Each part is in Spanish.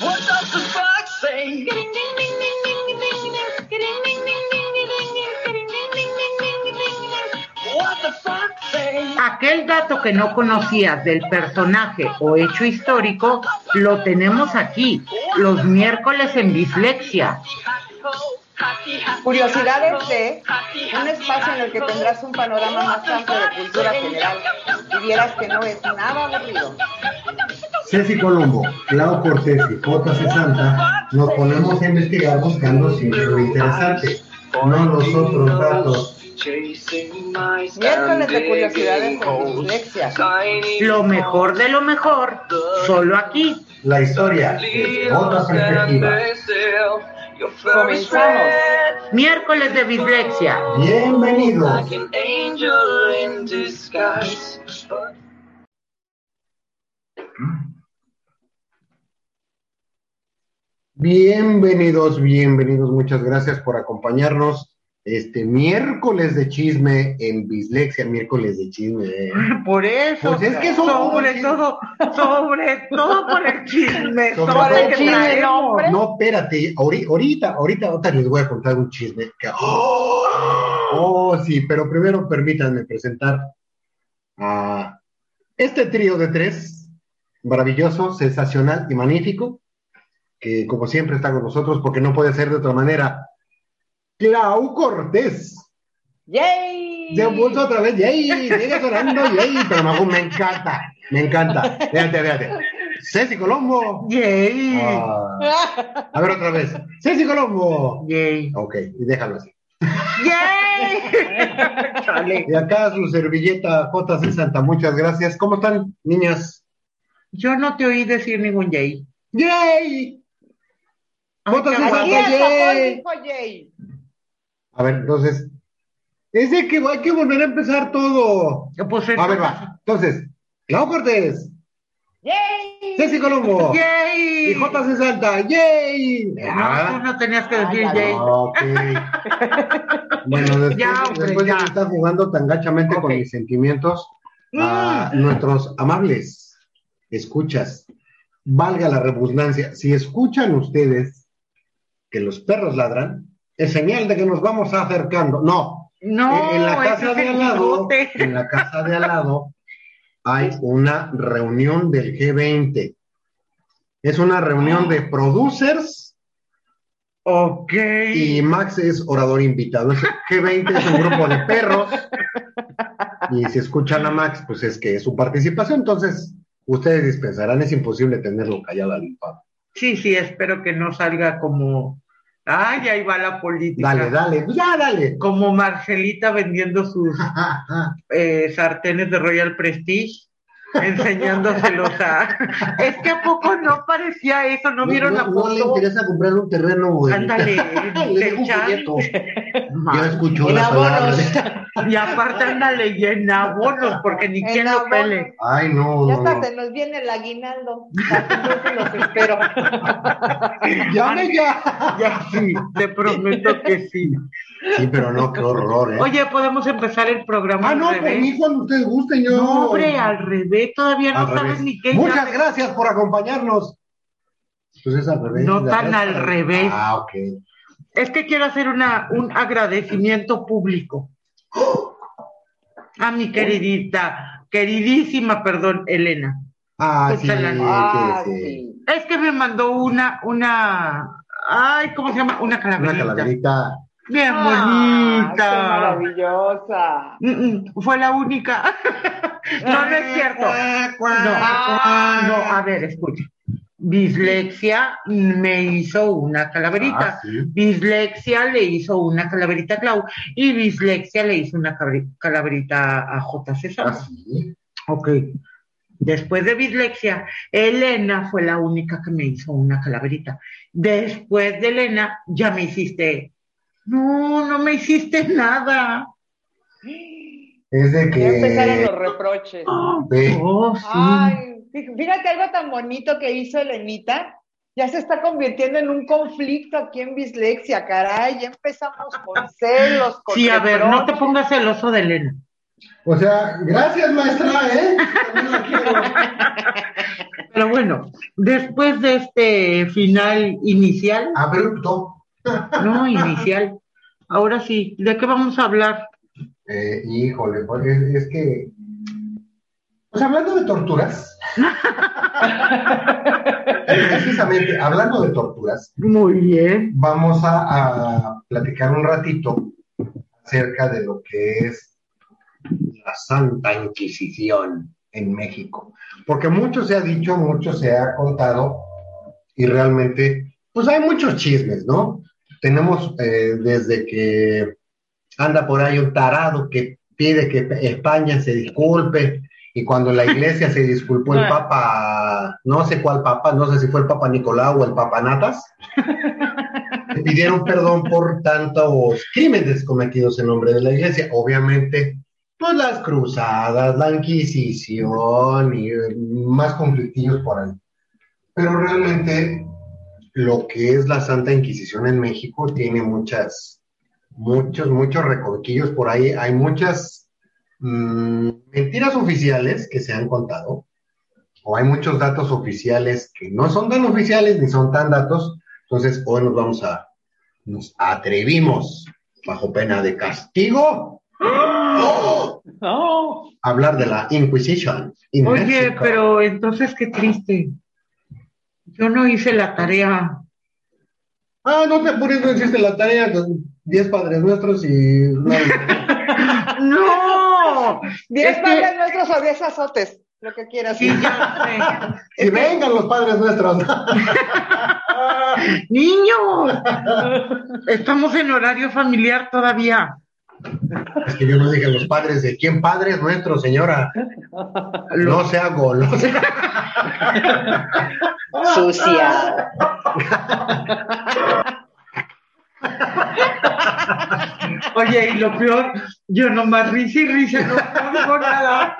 What does the fox say? What the fox say? Aquel dato que no conocías del personaje o hecho histórico, lo tenemos aquí, los miércoles en Dislexia. Curiosidades de un espacio en el que tendrás un panorama más amplio de cultura general y vieras que no es nada aburrido. Ceci Colombo, Clau Cortés y J.C. Santa nos ponemos a investigar buscando siempre lo interesante, no los otros datos. Miércoles de curiosidades en dislexia. Lo mejor de lo mejor, solo aquí. La historia desde otra perspectiva. Comenzamos. Miércoles de Dislexia. Bienvenidos. Bienvenidos, bienvenidos. Muchas gracias por acompañarnos este miércoles de chisme en Bislexia, miércoles de chisme. ¿eh? Por eso, Pues es que son- sobre todo, sobre todo por el chisme, Sobre el chisme, no. No, espérate, ahori- ahorita, ahorita, ahorita les voy a contar un chisme. que- ¡Oh! Oh, sí, pero primero permítanme presentar a este trío de tres, maravilloso, sensacional y magnífico, que como siempre está con nosotros porque no puede ser de otra manera. Clau Cortés. ¡Yay! Se puso otra vez, yay, sigue sonando, yay, pero no, me encanta, me encanta. Fíjate, fíjate. Ceci Colombo. Yay, Ah, a ver otra vez. Ceci Colombo. yay, Ok, y déjalo así. yay. Y acá su servilleta JC Santa, muchas gracias. ¿Cómo están, niñas? Yo no te oí decir ningún yay. ¡Yay! Ay, JC qué Santa, Aquí guapo. el tapón yay. dijo yay. A ver, entonces. Es de que hay que volver a empezar todo. Pues A ver, va. Entonces, Clau Cortés, ¡Yay! Ceci Colombo y Yay. JC Santa, ¡yay! No, tú no tenías que decir Ah, yay. Bueno, después, Ya, hombre, después de ya. jugando tan gachamente con mis sentimientos, a Mm. nuestros amables escuchas, valga la redundancia, si escuchan ustedes que los perros ladran, es señal de que nos vamos acercando. No, No, en, la casa de al lado, en la casa de al lado, hay una reunión del G20. Es una reunión de producers Ok. y Max es orador invitado. Es- G20 es un grupo de perros. Y si escuchan a Max, pues es que es su participación. Entonces, ustedes dispensarán, es imposible tenerlo callado al infame. Sí, sí, espero que no salga como. Ay, ahí va la política. Dale, dale, ya dale. Como Marcelita vendiendo sus eh, sartenes de Royal Prestige, enseñándoselos a. Es que a poco no parecía eso, ¿no vieron la no le foto? interesa comprar un terreno, güey. Ándale, Le. Yo escucho En abonos. palabras. Y aparte ándale y en abonos, porque ni En quien lo pele. Ay, no, Ya no, hasta no. se nos viene el aguinaldo. Entonces los espero. Llame ya. Ya sí, te prometo que sí. Sí, pero no, qué horror, ¿eh? Oye, podemos empezar el programa ah, al no, por revés. mí cuando ustedes gusten, yo. No, hombre, al revés, todavía no Al sabes revés. ni qué. Muchas ya- gracias por acompañarnos. Pues es al revés. No tan al revés. Ah, ok. Es que quiero hacer una, un agradecimiento público a mi queridita, queridísima, perdón, Elena. Ah, sí, Ah, sí. sí. Es que me mandó una, una, ay, ¿cómo se llama? Una Una calaverita. Bien Ah, bonita. qué maravillosa. Mm, mm, Fue la única. no, no es cierto. No, Ah. no, a ver, escucha. Dislexia me hizo una calaverita. Ah, sí. Dislexia le hizo una calaverita a Clau y Dislexia le hizo una calaverita a J. César. Ah, sí. Ok. Después de Dislexia, Elena fue la única que me hizo una calaverita. Después de Elena, ya me hiciste. No, no me hiciste nada. Es de Ya empezaron que. los reproches. Ve. Oh, sí. Ay, fí- fíjate algo tan bonito que hizo Elenita. Ya se está convirtiendo en un conflicto aquí en Bislexia, caray. Ya empezamos con celos, con Sí, a ver, no te pongas celoso de Elena. O sea, gracias, maestra, ¿eh? También la quiero. Pero bueno, después de este final inicial, Abrupto. no inicial, ahora sí, ¿de qué vamos a hablar? Eh, híjole, pues es, es que. Pues hablando de torturas. precisamente, hablando de torturas, Muy bien. vamos a, a platicar un ratito acerca de lo que es la Santa Inquisición en México. Porque mucho se ha dicho, mucho se ha contado y realmente, pues hay muchos chismes, ¿no? Tenemos eh, desde que anda por ahí un tarado que pide que España se disculpe y cuando la iglesia se disculpó el papa, no sé cuál papa, no sé si fue el papa Nicolau o el papa Natas, pidieron perdón por tantos crímenes cometidos en nombre de la iglesia. Obviamente, pues las cruzadas, la Inquisición y eh, más conflictillos por ahí. Pero realmente lo que es la Santa Inquisición en México tiene muchas, muchos, muchos recorquillos por ahí. Hay muchas mm, mentiras oficiales que se han contado, o hay muchos datos oficiales que no son tan oficiales ni son tan datos. Entonces, hoy nos vamos a, nos atrevimos, bajo pena de castigo, ¡oh! Hablar de la Inquisition. in Oye, pero entonces qué triste. Yo no hice la tarea. Ah, no te apures, no hiciste la tarea, con 10 padres nuestros y... ¡No! Diez Es que- padres nuestros o diez azotes, lo que quieras. Sí, ya sé. y vengan los padres nuestros. Niños, estamos en horario familiar todavía. Es que yo no dije los padres de quién padres nuestros, señora. No sea golosa. Sucia. Oye, y lo peor, yo nomás risa y risa, no digo nada.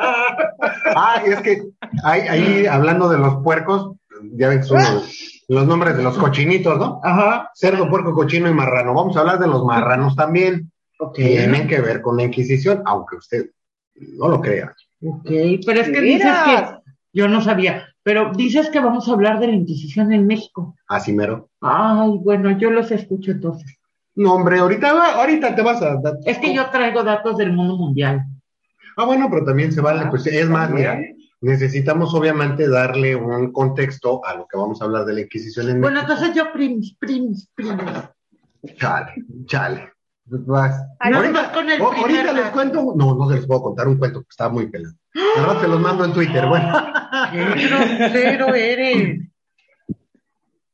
Ah, es que ahí, ahí hablando de los puercos, ya ven que son los, los nombres de los cochinitos, ¿no? Ajá. Cerdo, puerco, cochino y marrano. Vamos a hablar de los marranos también. Ok. Tienen que ver con la Inquisición, aunque usted no lo crea. Ok, pero es que dices que yo no sabía, pero dices que vamos a hablar de la Inquisición en México. Así mero. Ay, bueno, yo los escucho entonces. No, hombre, ahorita, va- ahorita te vas a... Es que yo traigo datos del mundo mundial. Ah, bueno, pero también se vale. Pues es más, mira, Bien. necesitamos obviamente darle un contexto a lo que vamos a hablar de la Inquisición en Bueno, México. entonces yo prims, prims, prims. Chale, chale. Pues vas. Con el primer ahorita les cuento. No, no se les puedo contar un cuento, que está muy pelado. Ahora te los mando en Twitter. Bueno, ¡Qué grosero eres!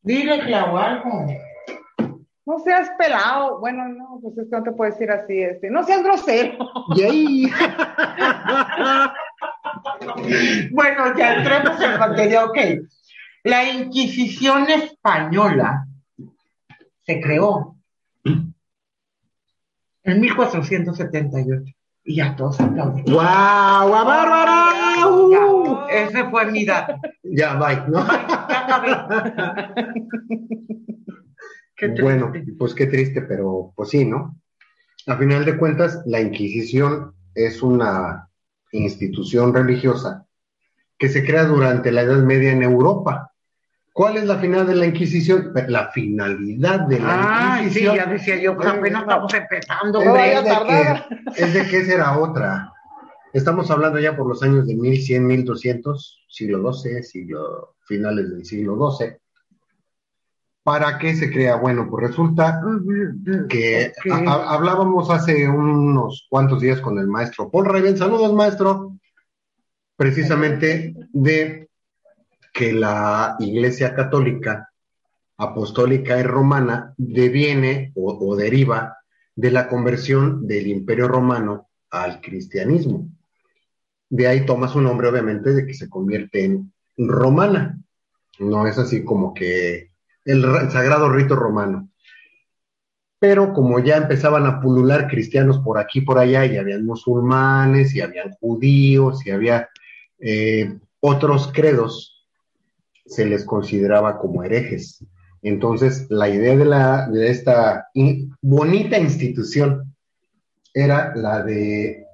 Dile, Clau, algo. No seas pelado. Bueno, no, pues es que no te puedo decir así. Este. No seas grosero. y ahí. Bueno, ya entremos en materia, ok. La Inquisición española se creó en 1478 y ya todos aplauden. ¡Guau! ¡A Bárbara! ¡Uh! ese fue mi dato. Ya, bye. ¿no? Ya. Qué triste. Bueno, pues qué triste, pero pues sí, ¿no? A final de cuentas, la Inquisición es una institución religiosa que se crea durante la Edad Media en Europa. ¿Cuál es la final de la Inquisición? La finalidad de la Ah, sí, Inquisición ya decía yo, pues apenas estamos empezando. Vaya es, de que, es de que esa era otra. Estamos hablando ya por los años de 1100, 1200, siglo XII, siglo, finales del siglo XII. ¿Para qué se crea? Bueno, pues resulta que Ok. a- a- hablábamos hace unos cuantos días con el maestro Paul Raven, saludos maestro, precisamente de que la Iglesia Católica, Apostólica y Romana deviene o, deriva de la conversión del Imperio Romano al cristianismo. De ahí toma su nombre, obviamente, de que se convierte en romana. No es así como que el, ra- el sagrado rito romano pero como ya empezaban a pulular cristianos por aquí por allá, y habían musulmanes, y habían judíos, y había eh, otros credos, se les consideraba como herejes. Entonces, la idea de, la, de esta in- bonita institución era la de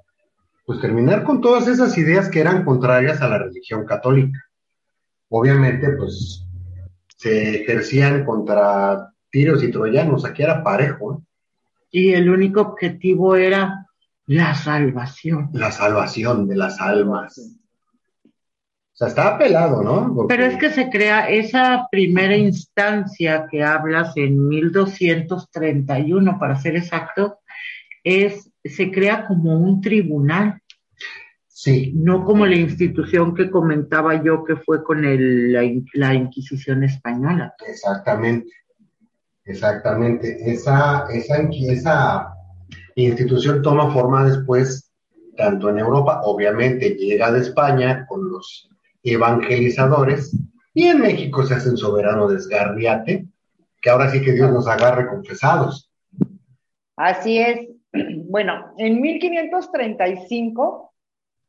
pues, terminar con todas esas ideas que eran contrarias a la religión católica. obviamente, pues se ejercían contra tiros y troyanos. Aquí era parejo. ¿eh? Y el único objetivo era la salvación. La salvación de las almas. O sea, estaba pelado, ¿no? Porque- Pero es que se crea esa primera instancia que hablas en 1231, para ser exacto, es, se crea como un tribunal, Sí, no como la institución que comentaba yo que fue con el- la, la Inquisición española. exactamente. Exactamente. Esa, esa, esa institución toma forma después, tanto en Europa, obviamente llega de España con los evangelizadores, y en México se hacen soberano desgarriate, que ahora sí que Dios nos agarre confesados. Así es. Bueno, en 1535,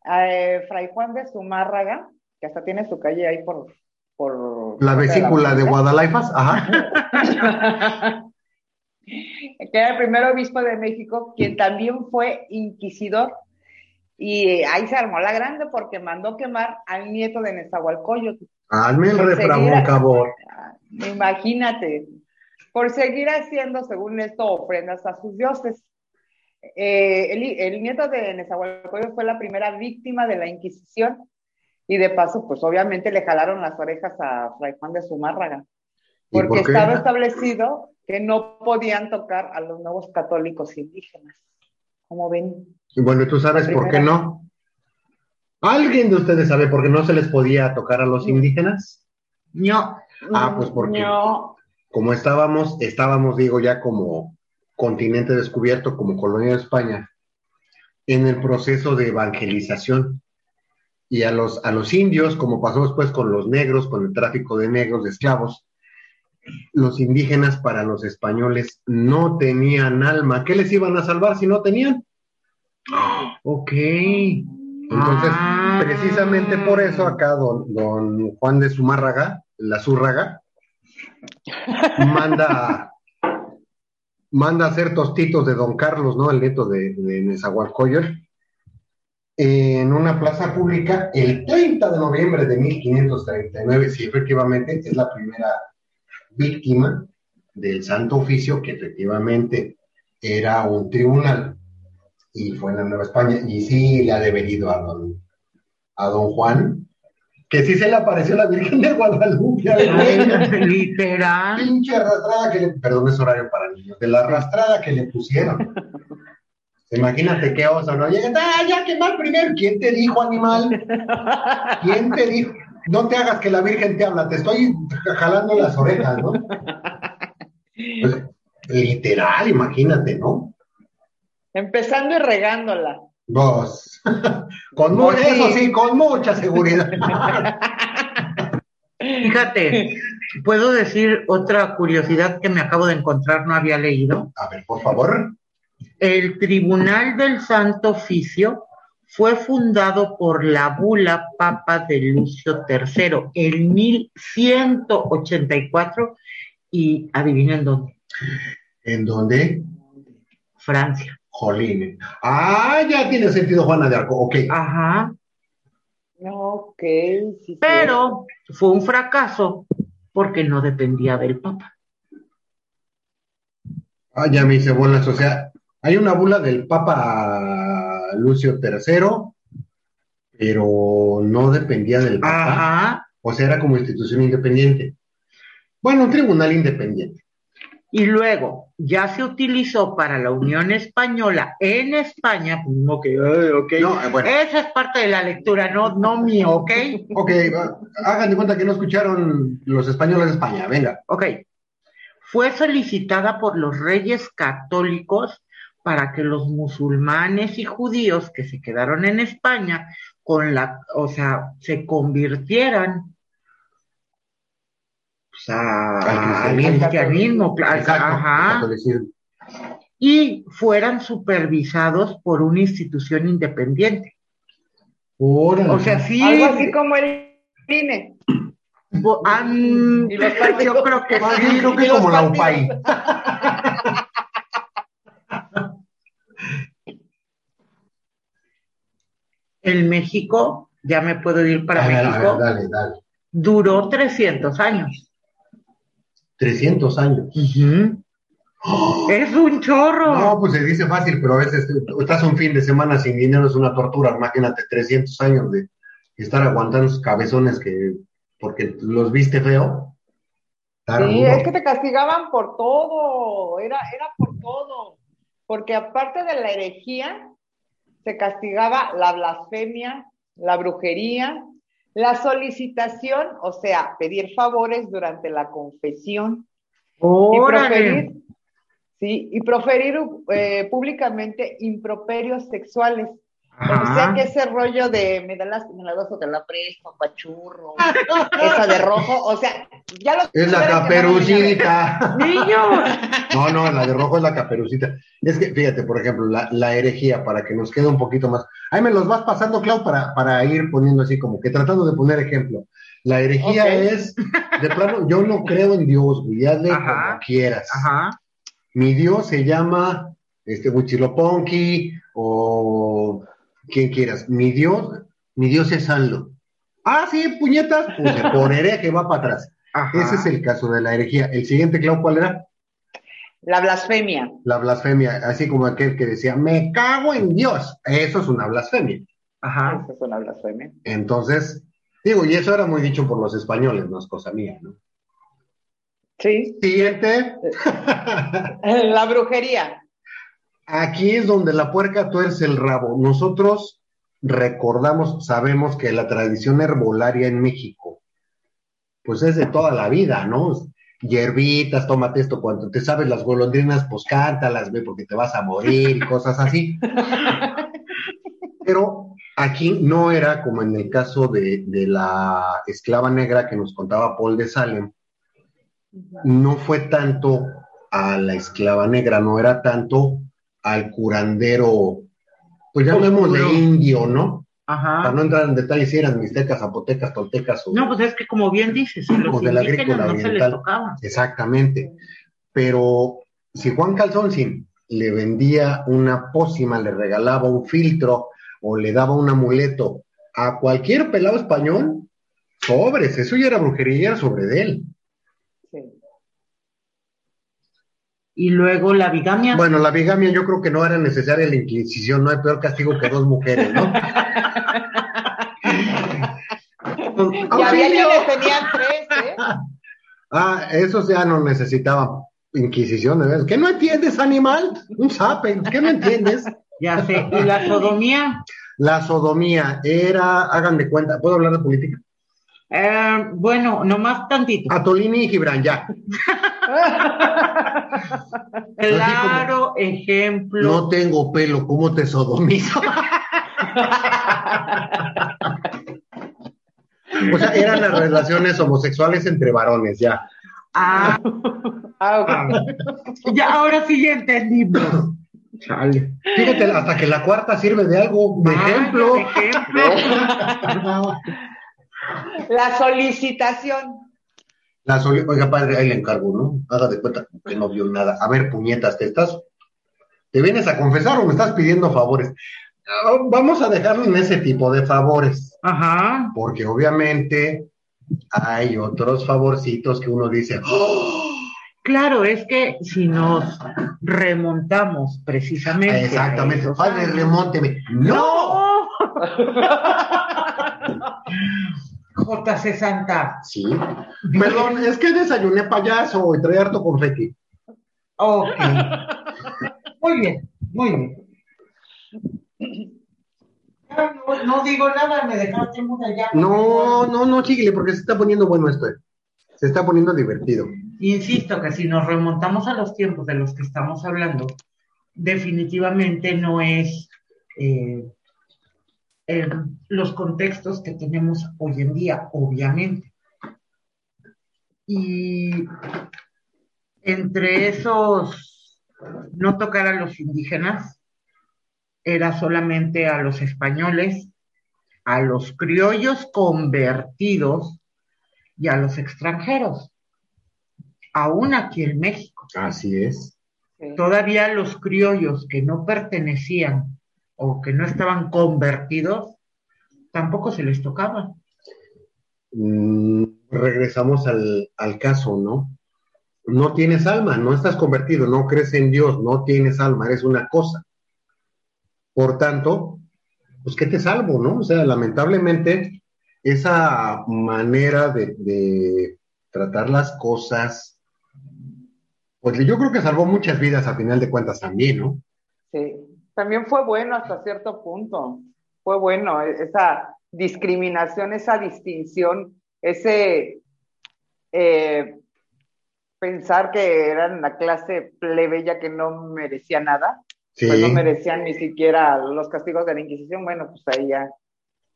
eh, Fray Juan de Zumárraga, que hasta tiene su calle ahí por... por La vesícula de Guadalaifas, ajá. que era el primer obispo de México, quien también fue inquisidor. Y ahí se armó la grande porque mandó quemar al nieto de Nezahualcóyotl. Hazme el refrán, favor. Ah, Imagínate, por seguir haciendo, según esto, ofrendas a sus dioses. Eh, el, el nieto de Nezahualcóyotl fue la primera víctima de la Inquisición y de paso, pues obviamente le jalaron las orejas a Fray Juan de Zumárraga, ¿Y porque por estaba establecido que no podían tocar a los nuevos católicos indígenas. ¿Cómo ven? Y bueno, ¿y tú sabes por qué no? ¿Alguien de ustedes sabe por qué no se les podía tocar a los indígenas? No, Ah, pues porque No, como estábamos, estábamos, digo, ya como continente descubierto, como colonia de España, en el proceso de evangelización. Y a los, a los indios, como pasó después con los negros, con el tráfico de negros, de esclavos, los indígenas para los españoles no tenían alma. ¿Qué les iban a salvar si no tenían? Ok. Entonces, Ah. precisamente por eso acá don, don Juan de Zumárraga, la Zúrraga, manda, manda a hacer tostitos de don Carlos, ¿no? El nieto de, de Nezahualcóyotl, en una plaza pública el 30 de noviembre de 1539. Sí, efectivamente, es la primera víctima del Santo Oficio, que efectivamente era un tribunal y fue en la Nueva España, y sí le ha deberido a don, a don Juan, que sí se le apareció la Virgen de Guadalupe. literal. pinche arrastrada que le, perdón, es horario para niños, de la arrastrada que le pusieron. Imagínate qué oso, ¿no? Llega, ah, ya quemar primero. ¿Quién te dijo, animal? ¿Quién te dijo? No te hagas que la Virgen te habla, te estoy jalando las orejas, ¿no? Pues, literal, imagínate, ¿no? Empezando y regándola. Vos. con mu- sí. eso sí, con mucha seguridad. Fíjate, puedo decir otra curiosidad que me acabo de encontrar, no había leído. A ver, por favor. El Tribunal del Santo Oficio fue fundado por la bula Papa de Lucio III en 1184 y adivinen dónde, ¿En dónde? Francia. Jolín. Ah, ya tiene sentido Juana de Arco. Ok. Ajá, Ok, sí. pero fue un fracaso porque no dependía del Papa. Ah, ya me hice bolas. O sea, hay una bula del Papa Lucio III, pero no dependía del Papa. Ajá, O sea, era como institución independiente. Bueno, un tribunal independiente. Y luego ya se utilizó para la Unión Española en España, pues, ay, ok. No, eh, bueno. Esa es parte de la lectura, no, no mío, ¿ok? Ok, hagan de cuenta que no escucharon los españoles de España. Venga. Ok. Fue solicitada por los reyes católicos para que los musulmanes y judíos que se quedaron en España con la, o sea, se convirtieran pues, a- Al cristianismo. Exacto. ajá, y fueran supervisados por una institución independiente. Órale. O sea, sí, Algo así como el INE. bo- han- Y los partidos. yo creo que sí. bien creo que como la. UPAI. En México, ya me puedo ir para A ver, a ver, México. dale, dale. duró 300 años. 300 años. Es un chorro. No, pues se dice fácil, pero a veces estás un fin de semana sin dinero, es una tortura. Imagínate 300 años de estar aguantando esos cabezones que, porque los viste feo. Sí, es que te castigaban por todo, era, era por todo, porque aparte de la herejía, se castigaba la blasfemia, la brujería, la solicitación, o sea, pedir favores durante la confesión y proferir, sí, y proferir eh, públicamente improperios sexuales. O sea que ese rollo de me da las, me la das o te la presto, pachurro, esa de rojo, o sea, ya lo Es la caperucita. Niños. No, no, la de rojo es la caperucita. Es que, fíjate, por ejemplo, la, la herejía, para que nos quede un poquito más. Ahí me los vas pasando, Clau, para, para ir poniendo así, como que tratando de poner ejemplo. La herejía es, de plano, yo no creo en Dios, güey, hazle Ajá. como quieras. Ajá. Mi Dios se llama, este, Huitzilopochtli, o quien quieras. Mi Dios, mi Dios es Sanlo. Ah, sí, puñetas, pues por hereje va para atrás. Ajá. Ese es el caso de la herejía. El siguiente, Clau, ¿cuál era? La blasfemia. La blasfemia, así como aquel que decía, me cago en Dios. Eso es una blasfemia. Ajá. Esa es una blasfemia. Entonces, digo, y eso era muy dicho por los españoles, no es cosa mía, ¿no? Sí. Siguiente, La brujería. Aquí es donde la puerca tuerce el rabo. Nosotros recordamos, sabemos que la tradición herbolaria en México, pues es de toda la vida, ¿no? Hierbitas, tómate esto, cuando te sabes las golondrinas, pues cántalas, ve, porque te vas a morir y cosas así. Pero aquí no era como en el caso de, de la esclava negra que nos contaba Paul de Salem, no fue tanto a la esclava negra, no era tanto al curandero, pues llamémosle Oscuro. indio, ¿no? Para Ajá. no entrar en detalles si eran mixtecas, zapotecas, toltecas o... No, pues es que como bien dices, a los de la agrícola no se les tocaba. Exactamente. Pero si Juan Calzoncin le vendía una pócima, le regalaba un filtro o le daba un amuleto a cualquier pelado español, sobres, eso ya era brujería sobre de él. Sí. Y luego la bigamia. Bueno, la bigamia yo creo que no era necesaria la Inquisición, no hay peor castigo que dos mujeres, ¿no? Y había quienes tenían tres, ¿eh? Ah, esos ya no necesitaban Inquisición, de. ¿Qué no entiendes, animal? Un sape, ¿qué no entiendes? Ya sé. Y la sodomía. La sodomía era, hagan de cuenta, ¿puedo hablar de política? Eh, bueno, nomás tantito. Atolini y Gibran, ya. Claro ejemplo. No tengo pelo, ¿cómo te sodomizo? o sea, eran las relaciones homosexuales entre varones, ya. Ah, Ah, ok. ya, ahora sí ya entendimos. Chale. Fíjate, hasta que la cuarta sirve de algo, de Vaya, ejemplo. de ejemplo. La solicitación. La soli- Oiga, padre, ahí le encargo, ¿no? Haga de cuenta que no vio nada. A ver, puñetas, ¿te estás? ¿Te vienes a confesar o me estás pidiendo favores? Ah, Vamos a dejarlo en ese tipo de favores, Ajá. porque obviamente hay otros favorcitos que uno dice, ¡Oh! Claro, es que si nos remontamos precisamente. exactamente, padre, remónteme. ¡No! JC Santa. Sí. Perdón, es que desayuné payaso y traía harto confeti. Ok. Muy bien, muy bien. No digo nada, me dejaste muda ya. No, no, no, síguele, porque se está poniendo bueno esto. eh. Se está poniendo divertido. Insisto que si nos remontamos a los tiempos de los que estamos hablando, definitivamente no es eh, en los contextos que tenemos hoy en día, obviamente. Y entre esos, no tocar a los indígenas, era solamente a los españoles, a los criollos convertidos y a los extranjeros, aún aquí en México. Así es. Todavía los criollos que no pertenecían o que no estaban convertidos, tampoco se les tocaba. mm, regresamos al, al caso, ¿no? No tienes alma, no estás convertido, no crees en Dios, no tienes alma, eres una cosa. Por tanto, pues ¿qué te salvo, no? O sea, lamentablemente, esa manera de, de tratar las cosas, pues yo creo que salvó muchas vidas a final de cuentas también, ¿no? Sí, también fue bueno hasta cierto punto. Fue bueno e- esa discriminación, esa distinción, ese eh, pensar que eran la clase plebeya que no merecía nada, Sí. pues no merecían ni siquiera los castigos de la Inquisición. Bueno, pues ahí ya,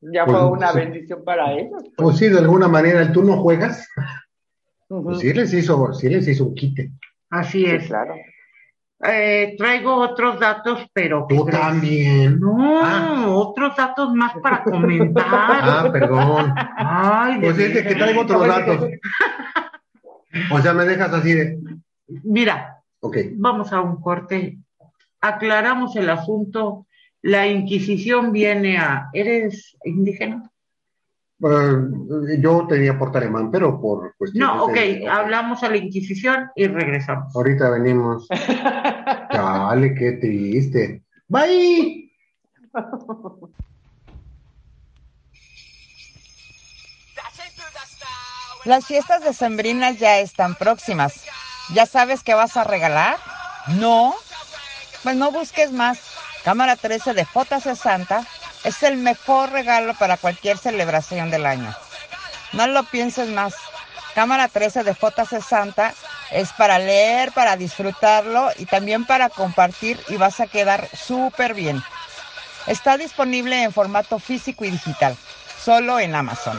ya Pues, fue una sí. bendición para ellos. Pues sí, de alguna manera, el tú no juegas, Ujú. pues sí les hizo, sí les hizo un quite. Así Sí, es. claro. Eh, traigo otros datos, pero ¿qué Tú también. No, Ah. otros datos más para comentar. Ah, perdón. Ay, Pues es que traigo otros datos. O sea, me dejas así de. Mira, Ok. vamos a un corte. Aclaramos el asunto. La Inquisición viene a. ¿Eres indígena? Eh, yo tenía porte alemán, pero por cuestiones. No, ok, de- hablamos a la Inquisición y regresamos. Ahorita venimos. Dale, qué triste. Bye. Las fiestas decembrinas ya están próximas. ¿Ya sabes qué vas a regalar? ¿No? Pues no busques más. Cámara 13 de JC Santa es el mejor regalo para cualquier celebración del año. No lo pienses más. Cámara 13 de JC Santa es para leer, para disfrutarlo y también para compartir y vas a quedar súper bien. Está disponible en formato físico y digital, solo en Amazon.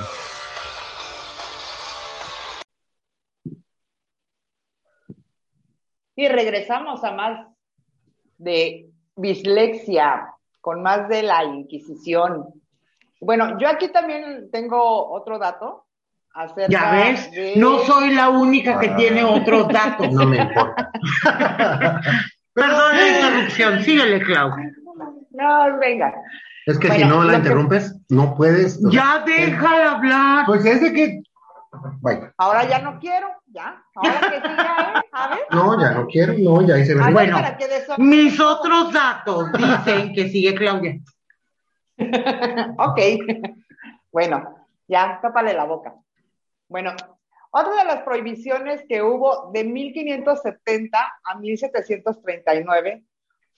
Y regresamos a más de dislexia, con más de la Inquisición. Bueno, yo aquí también tengo otro dato acerca Ya ves, de- no soy la única que Ah. tiene otros datos. No me importa. Perdón la interrupción, síguele, Clau. No, venga. Es que si no la que- interrumpes, no puedes. Ya deja de hablar. Pues es de que. Vaya. Ahora ya no quiero, ya. Ahora que siga, ¿eh? A ver. No, ya no quiero, no, ya hice Bueno, Mis otros datos dicen que sigue Claudia. Ok. Bueno, ya, tápale la boca. Bueno, otra de las prohibiciones que hubo de 1570 a 1739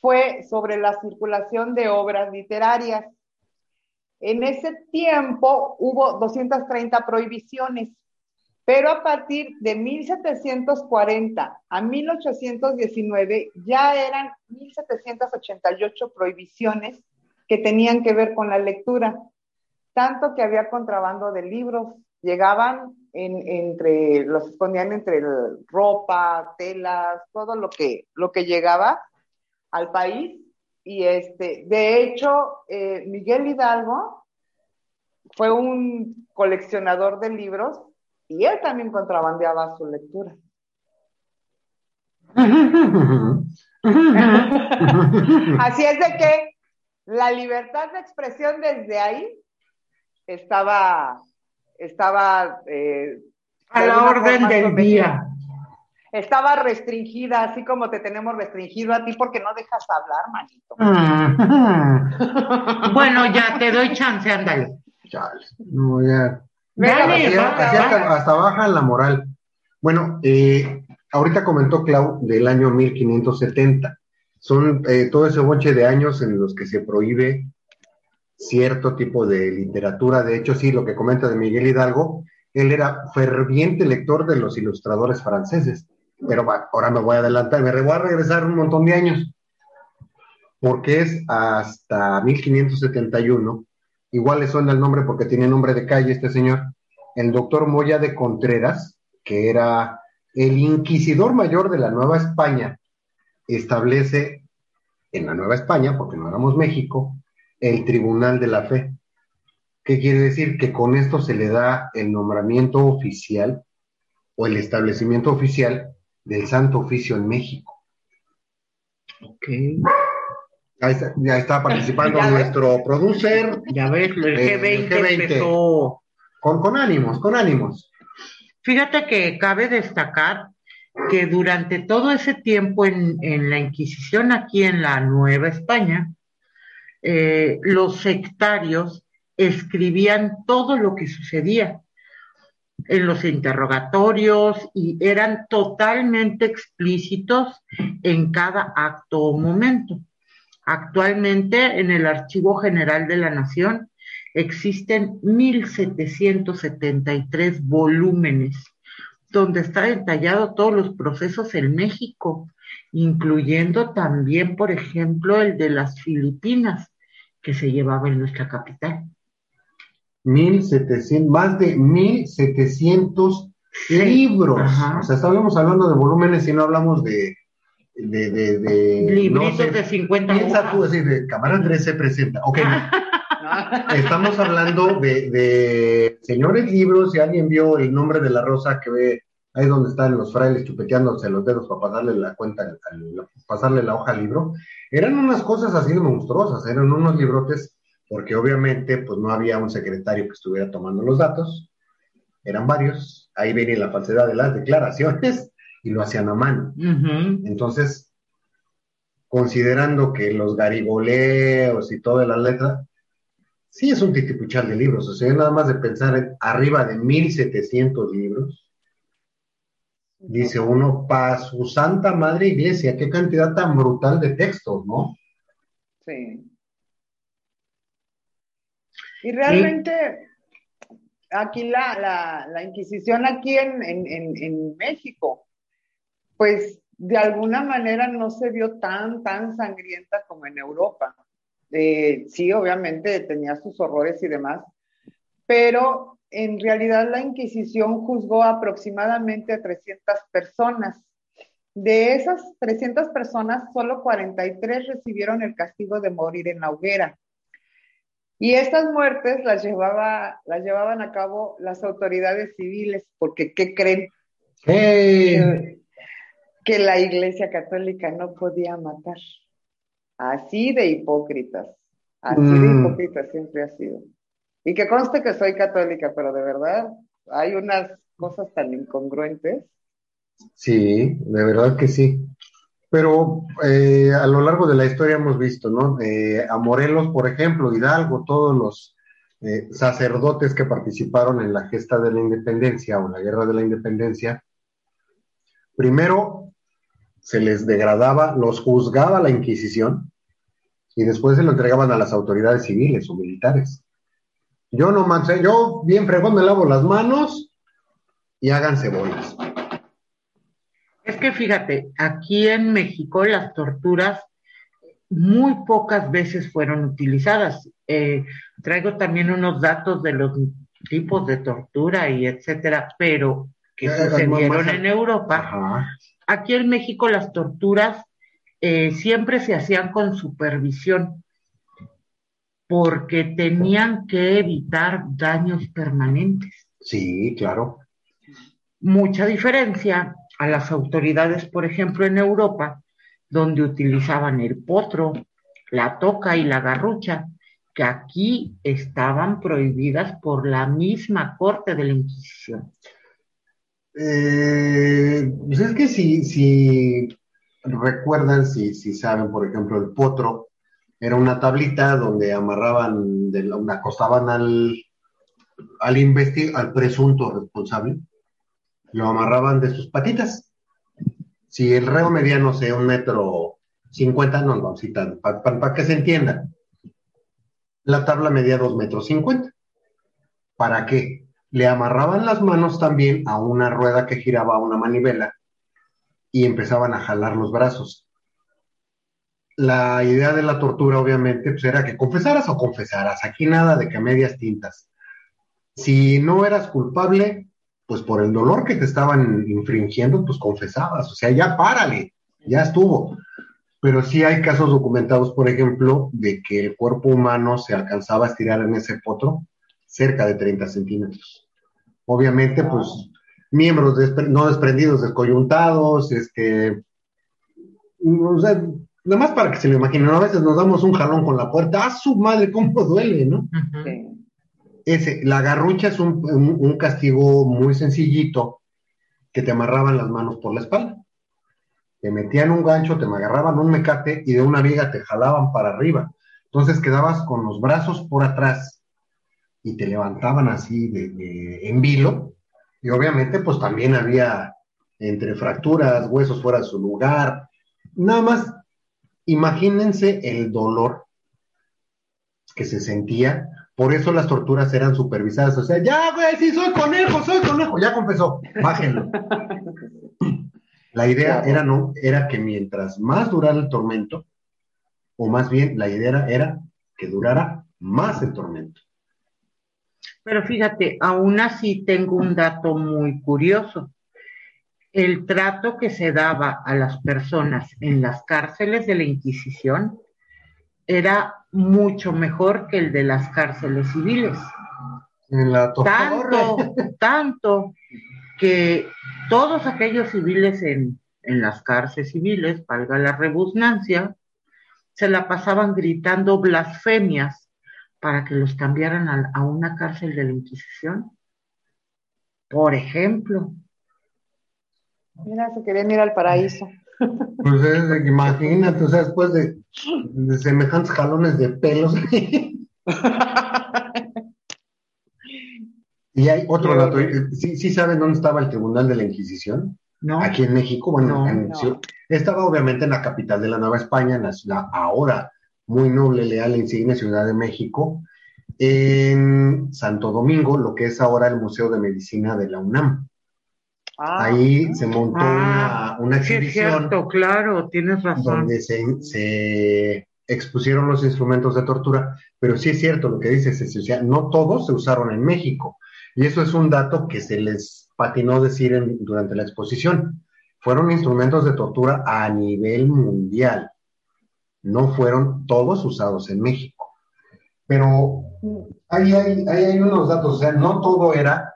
fue sobre la circulación de obras literarias. En ese tiempo hubo 230 prohibiciones, pero a partir de 1740 a 1819 ya eran 1788 prohibiciones que tenían que ver con la lectura, tanto que había contrabando de libros, llegaban en- entre, los escondían entre el- ropa, telas, todo lo que, lo que llegaba al país. Y este, de hecho, eh, Miguel Hidalgo fue un coleccionador de libros y él también contrabandeaba su lectura. Así es de que la libertad de expresión desde ahí estaba, estaba eh, A la orden del día. Estaba restringida, así como te tenemos restringido a ti porque no dejas hablar, manito. Mm. Bueno, ya te doy chance, ándale. No, ya. Venga, Dale, Así, va, así va. hasta, hasta baja la moral. Bueno, eh, ahorita comentó Clau del año 1570. Son eh, todo ese bonche de años en los que se prohíbe cierto tipo de literatura. De hecho, sí, lo que comenta de Miguel Hidalgo, él era ferviente lector de los ilustradores franceses. Pero va, ahora me voy a adelantar, me voy a regresar un montón de años, porque es hasta 1571 igual le suena el nombre porque tiene nombre de calle este señor, el doctor Moya de Contreras, que era el inquisidor mayor de la Nueva España, establece en la Nueva España, porque no éramos México, el Tribunal de la Fe. ¿Qué quiere decir? Que con esto se le da el nombramiento oficial o el establecimiento oficial del Santo Oficio en México. Ok. Ahí está, ya está participando Ya ves. nuestro producer, Ya ves, el Eh, G20, el G20. empezó Con, con ánimos, con ánimos. Fíjate que cabe destacar que durante todo ese tiempo en, en la Inquisición aquí en la Nueva España, eh, los sectarios escribían todo lo que sucedía en los interrogatorios y eran totalmente explícitos en cada acto o momento. Actualmente en el Archivo General de la Nación existen 1.773 volúmenes donde está detallado todos los procesos en México, incluyendo también, por ejemplo, el de las Filipinas, que se llevaba en nuestra capital. 1700, más de 1700 Sí, libros. ajá. O sea, estábamos hablando de volúmenes y no hablamos de. De, de, de Libritos no sé, de 50 Piensa tú, así de Cámara Andrés se presenta. Ok, no. Estamos hablando de, de señores libros. Si alguien vio el nombre de la rosa que ve ahí donde están los frailes chupeteándose los dedos para pasarle la cuenta, al- al- pasarle la hoja al libro, eran unas cosas así monstruosas, eran unos librotes, porque obviamente pues no había un secretario que estuviera tomando los datos, eran varios, ahí viene la falsedad de las declaraciones y lo hacían a mano. Entonces, considerando que los garigoleos y toda la letra, sí es un titipuchal de libros. O sea, nada más de pensar en arriba de 1700 libros, dice uno, para su santa madre iglesia, qué cantidad tan brutal de textos, ¿no? Sí. Y realmente, aquí la, la, la Inquisición aquí en, en, en, en México, pues de alguna manera no se vio tan, tan sangrienta como en Europa. Eh, sí, obviamente tenía sus horrores y demás, pero en realidad la Inquisición juzgó aproximadamente a 300 personas. De esas 300 personas, solo 43 recibieron el castigo de morir en la hoguera. Y estas muertes las, llevaba, las llevaban a cabo las autoridades civiles, porque ¿qué creen? ¡Hey! Que, la Iglesia Católica no podía matar. Así de hipócritas. Así de Mm. hipócritas siempre ha sido. Y que conste que soy católica, pero de verdad hay unas cosas tan incongruentes. Sí, de verdad que sí. Pero eh, a lo largo de la historia hemos visto, ¿no? Eh, a Morelos, por ejemplo, Hidalgo, todos los eh, sacerdotes que participaron en la gesta de la independencia o la guerra de la independencia, primero se les degradaba, los juzgaba la Inquisición y después se lo entregaban a las autoridades civiles o militares. Yo no manché, yo bien fregón me lavo las manos y háganse bolas. Es que fíjate, aquí en México las torturas muy pocas veces fueron utilizadas. Eh, traigo también unos datos de los tipos de tortura y etcétera, pero que Eh, sucedieron más- en Europa. Ajá. Aquí en México las torturas eh, siempre se hacían con supervisión porque tenían que evitar daños permanentes. Sí, claro. Mucha diferencia a las autoridades, por ejemplo, en Europa, donde utilizaban el potro, la toca y la garrucha, que aquí estaban prohibidas por la misma corte de la Inquisición. Eh, pues es que si, si recuerdan, si, si saben, por ejemplo, el potro era una tablita donde amarraban, de la- acostaban al, al, investi- al presunto responsable, lo amarraban de sus patitas. Si el reo mediano sea un metro cincuenta, no lo vamos citando, para que se entienda. La tabla medía dos metros cincuenta. ¿Para qué? Le amarraban las manos también a una rueda que giraba a una manivela y empezaban a jalar los brazos. La idea de la tortura, obviamente, pues era que confesaras o confesaras. Aquí nada de que medias tintas. Si no eras culpable, pues por el dolor que te estaban infringiendo, pues confesabas. O sea, ya párale, ya estuvo. Pero sí hay casos documentados, por ejemplo, de que el cuerpo humano se alcanzaba a estirar en ese potro cerca de 30 centímetros. Obviamente, pues, miembros despre- no desprendidos, descoyuntados, este, o sea, nada más para que se lo imaginen, a veces nos damos un jalón con la puerta, ¡ah, su madre, cómo duele, ¿no? Ese, la garrucha es un, un- un castigo muy sencillito que te amarraban las manos por la espalda. Te metían un gancho, te agarraban un mecate y de una viga te jalaban para arriba. Entonces quedabas con los brazos por atrás y te levantaban así de, de- en vilo. Y obviamente, pues también había entre fracturas, huesos fuera de su lugar. Nada más, imagínense el dolor que se sentía. Por eso las torturas eran supervisadas. O sea, ya, güey, sí, soy conejo, soy conejo. Ya confesó, bájenlo. La idea era, no, era que mientras más durara el tormento, o más bien la idea era, era que durara más el tormento. Pero fíjate, aún así tengo un dato muy curioso. El trato que se daba a las personas en las cárceles de la Inquisición era mucho mejor que el de las cárceles civiles. La Tanto, tanto que todos aquellos civiles en, en las cárceles civiles, valga la rebusnancia, se la pasaban gritando blasfemias para que los cambiaran a, a una cárcel de la Inquisición. Por ejemplo, Mira, se querían ir al paraíso. Pues es imagínate, o sea, después de, de semejantes jalones de pelos. y hay otro dato. horror. ¿Sí, sí saben dónde estaba el Tribunal de la Inquisición? ¿no? Aquí en México, bueno, No, en- no. sí, estaba obviamente en la capital de la Nueva España, en la ciudad ahora muy noble, leal e insignia Ciudad de México, en Santo Domingo, lo que es ahora el Museo de Medicina de la UNAM. Ah, Ahí se montó Ah, una, una Sí, es exhibición cierto, claro, tienes razón. donde se, se expusieron los instrumentos de tortura, pero sí es cierto lo que dices, es, o sea, no todos se usaron en México. Y eso es un dato que se les patinó decir en- durante la exposición. Fueron instrumentos de tortura a nivel mundial. No fueron todos usados en México. Pero ahí hay, ahí unos datos, o sea, no todo era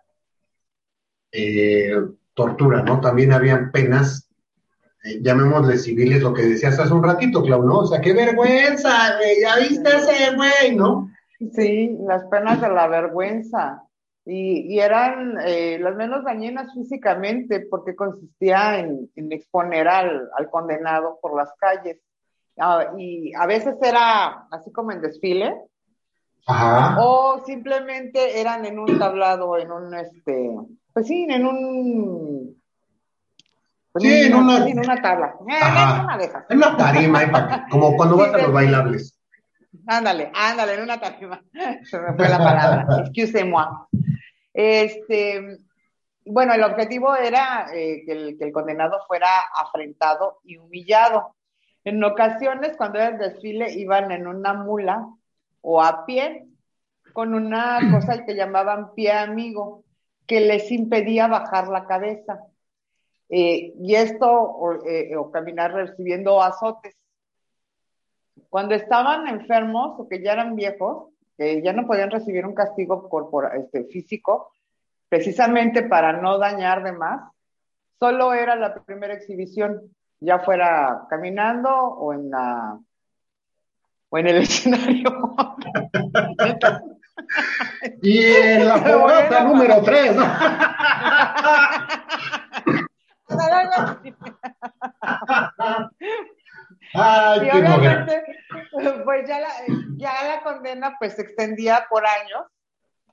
eh, tortura, ¿no? También habían penas eh, llamémosle civiles, lo que decías hace un ratito, Clau, ¿no? O sea, qué vergüenza, güey, ya viste ese güey, ¿no? Sí, las penas de la vergüenza. Y, y eran eh, las menos dañinas físicamente porque consistía en, exponer al condenado por las calles. Ah, y a veces era así como en desfile, Ajá. o simplemente eran en un tablado, en un, este, pues sí, en un... pues Sí, en una- sí, en una tabla. Eh, Ajá. en una de esas. En una tarima, como cuando vas a los bailables. Ándale, ándale, en una tarima. Se me fue la palabra. Excusez-moi. Este, bueno, el objetivo era eh, que, el, que el condenado fuera afrentado y humillado. En ocasiones, cuando era el desfile, iban en una mula o a pie con una cosa que llamaban pie amigo, que les impedía bajar la cabeza. Eh, y esto, o, eh, o caminar recibiendo azotes. Cuando estaban enfermos o que ya eran viejos, que ya no podían recibir un castigo corporal, este, físico, precisamente para no dañar de más, solo era la primera exhibición, ya fuera caminando o en la o en el escenario. Y en la fogata Bueno, número 3, ¿no? Ay, Y obviamente, pues ya la, ya la condena pues se extendía por años,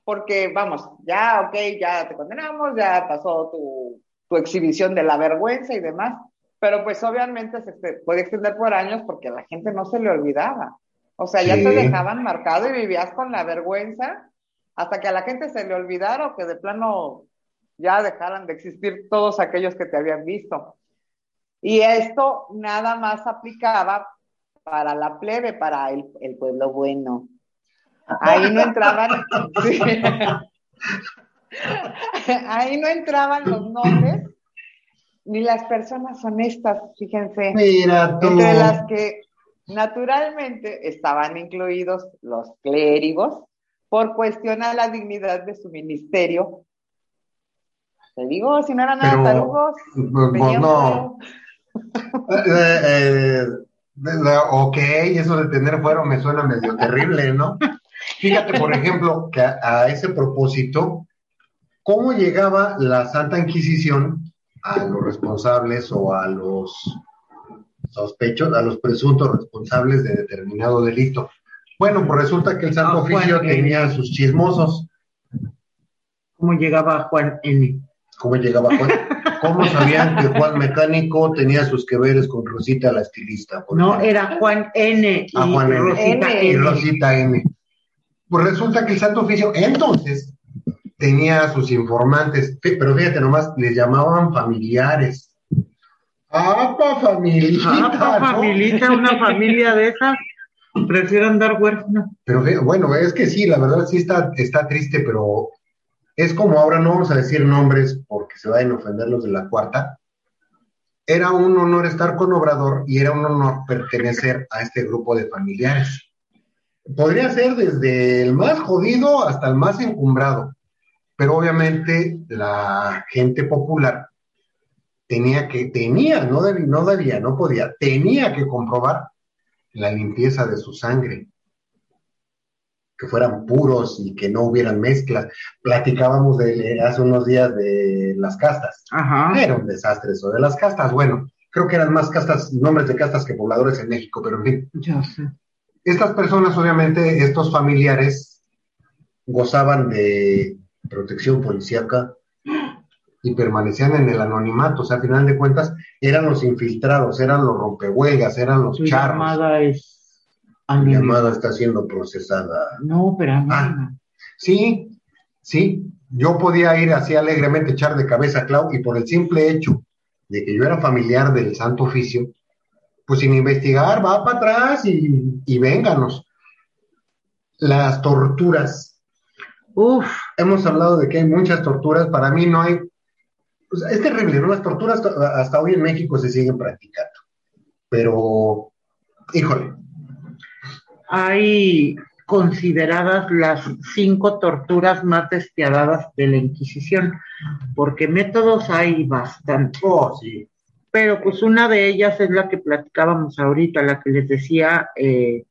porque vamos, ya, ok, ya te condenamos, ya pasó tu, tu exhibición de la vergüenza y demás, pero pues obviamente se puede extender por años porque a la gente no se le olvidaba. O sea, ya Sí. te dejaban marcado y vivías con la vergüenza hasta que a la gente se le olvidara o que de plano ya dejaran de existir todos aquellos que te habían visto. Y esto nada más aplicaba para la plebe, para el, el pueblo bueno. Ahí no entraban, sí. ahí no entraban los nobles ni las personas honestas, fíjense, Mira tú. entre las que naturalmente estaban incluidos los clérigos por cuestionar la dignidad de su ministerio. Te digo, si no eran nada tarugos, Pues, pues, no. Eh, eh, eh, ok, eso de tener fuero me suena medio terrible, ¿no? Fíjate, por ejemplo, que a, a ese propósito, ¿cómo llegaba la Santa Inquisición a los responsables o a los sospechos, a los presuntos responsables de determinado delito? Bueno, pues resulta que el Santo Ah, Juan Oficio N. tenía sus chismosos. ¿Cómo llegaba Juan N? ¿Cómo llegaba Juan? ¿Cómo sabían que Juan Mecánico tenía sus que veres con Rosita la estilista? No, ejemplo? era Juan N y Ah, Juan N. Rosita N. y. Rosita N. Pues resulta que el Santo Oficio entonces tenía a sus informantes, pero fíjate nomás, les llamaban familiares. ¡Apa, familita! Pa' ¿no? familita, una familia de esas. Prefiero andar huérfano. Pero bueno, es que sí, la verdad sí está, está triste, pero es como ahora no vamos a decir nombres porque se vayan a ofender los de la cuarta. Era un honor estar con Obrador y era un honor pertenecer a este grupo de familiares. Podría ser desde el más jodido hasta el más encumbrado, pero obviamente la gente popular tenía que, tenía, no debía, no debía, no podía, tenía que comprobar la limpieza de su sangre que fueran puros y que no hubieran mezclas. Platicábamos de, hace unos días de las castas. Ajá. Era un desastre eso de las castas. Bueno, creo que eran más castas, nombres de castas que pobladores en México, pero en fin. Sé. Estas personas, obviamente, estos familiares, gozaban de protección policíaca y permanecían en el anonimato. O sea, a final de cuentas, eran los infiltrados, eran los rompehuelgas, eran los charros. llamada es Mi llamada está siendo procesada. No, pero. Ah. Sí, sí. Yo podía ir así alegremente echar de cabeza a Clau y por el simple hecho de que yo era familiar del Santo Oficio, pues sin investigar, va para atrás y, y vénganos. Las torturas. Uf, Hemos hablado de que hay muchas torturas. Para mí no hay. pues, es terrible, ¿no? Las torturas to- hasta hoy en México se siguen practicando. Pero, híjole, hay consideradas las cinco torturas más despiadadas de la Inquisición, porque métodos hay bastantes. oh, sí. Pero pues una de ellas es la que platicábamos ahorita, la que les decía eh,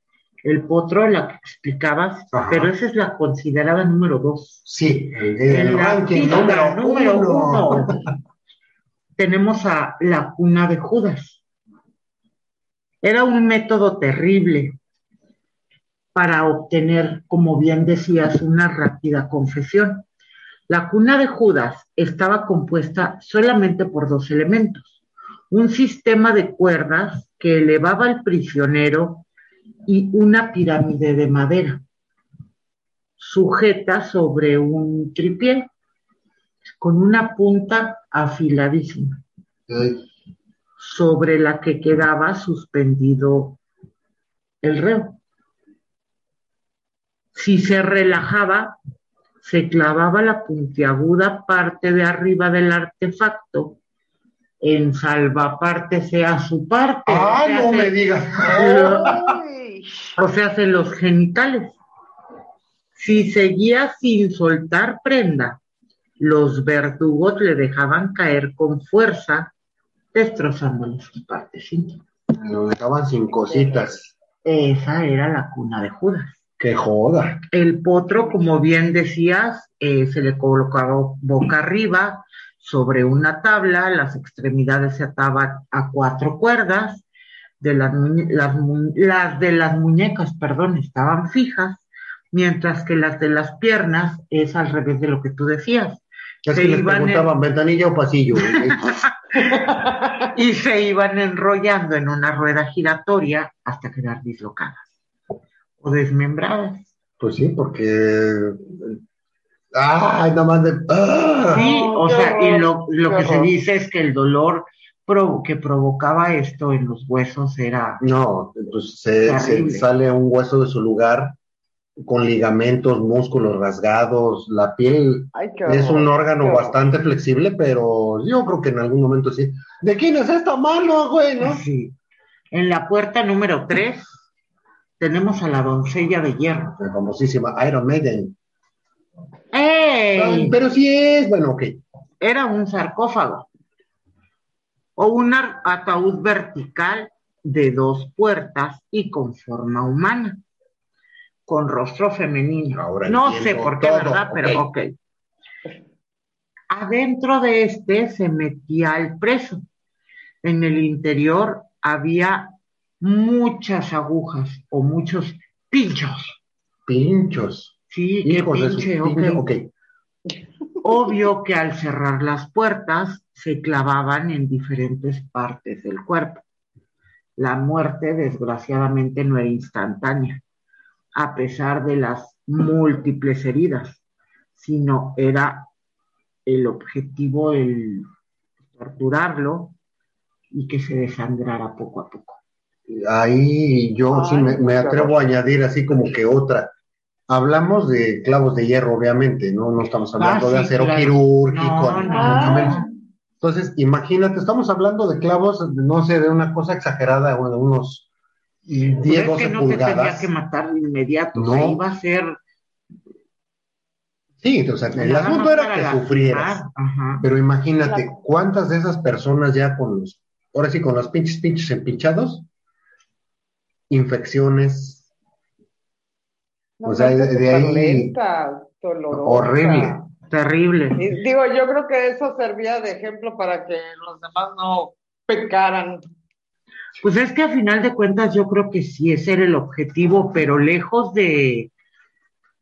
el potro, la que explicabas, Ajá. pero esa es la considerada número dos. Sí, el, ranking número, número uno. uno tenemos a la cuna de Judas. Era un método terrible para obtener, como bien decías, una rápida confesión. La cuna de Judas estaba compuesta solamente por dos elementos. Un sistema de cuerdas que elevaba al prisionero y una pirámide de madera sujeta sobre un tripié con una punta afiladísima Ay, sobre la que quedaba suspendido el reo. Si se relajaba, se clavaba la puntiaguda parte de arriba del artefacto en salvaparte sea su parte. Ah, no me digas. O sea, en los genitales. Si seguía sin soltar prenda, los verdugos le dejaban caer con fuerza, destrozándole sus partes íntimas. Lo dejaban sin cositas. Esa era la cuna de Judas. ¡Qué joda! El potro, como bien decías, eh, se le colocaba boca arriba sobre una tabla, las extremidades se ataban a cuatro cuerdas, de las, las, las de las muñecas, perdón, estaban fijas, mientras que las de las piernas es al revés de lo que tú decías. Es Se que les iban en- preguntaban, ¿ventanilla o pasillo? y se iban enrollando en una rueda giratoria hasta quedar dislocadas o desmembradas. pues sí, porque... ¡Ay, nada más de... ¡Ah! Sí, o sea, y lo, lo que se dice es que el dolor provo- que provocaba esto en los huesos era No, pues se, sale un hueso de su lugar con ligamentos, músculos rasgados, la piel ay, es un órgano bastante flexible, pero yo creo que en algún momento sí. ¿De quién es esta mano, güey? no? así. En la puerta número 3 tenemos a la doncella de hierro. La famosísima Iron Maiden. ¡Ey! Ay, pero sí es, bueno, ok. Era un sarcófago o un ataúd vertical de dos puertas y con forma humana, con rostro femenino. Ahora no sé por qué, todo, ¿verdad? Pero ok. Adentro de este se metía el preso. En el interior había muchas agujas o muchos pinchos. Pinchos. Sí, qué pinche, ok. pinche- ok. Obvio que al cerrar las puertas se clavaban en diferentes partes del cuerpo. La muerte, desgraciadamente, no era instantánea, a pesar de las múltiples heridas, sino era el objetivo el torturarlo y que se desangrara poco a poco. Ahí yo Ay, sí me, atrevo a añadir así como que otra. Hablamos de clavos de hierro, obviamente, ¿no? No estamos hablando Ah, de acero claro. quirúrgico, No, ni no, mucho no. menos. Entonces, imagínate, estamos hablando de clavos, no sé, de una cosa exagerada, bueno, unos 10, Pero es 12 que no te tenía pulgadas. que matar de inmediato, No. o sea, iba a ser... Sí, o sea, el asunto era que sufrieras. Ajá. Pero imagínate, Claro. ¿cuántas de esas personas ya con los, ahora sí, con los pinches pinches empinchados? Infecciones, No, O sea, no, de- de ahí- dolorosa. Horrible. Terrible. Y digo, yo creo que eso servía de ejemplo para que los demás no pecaran. Pues es que a final de cuentas yo creo que sí, ese era el objetivo, pero lejos de,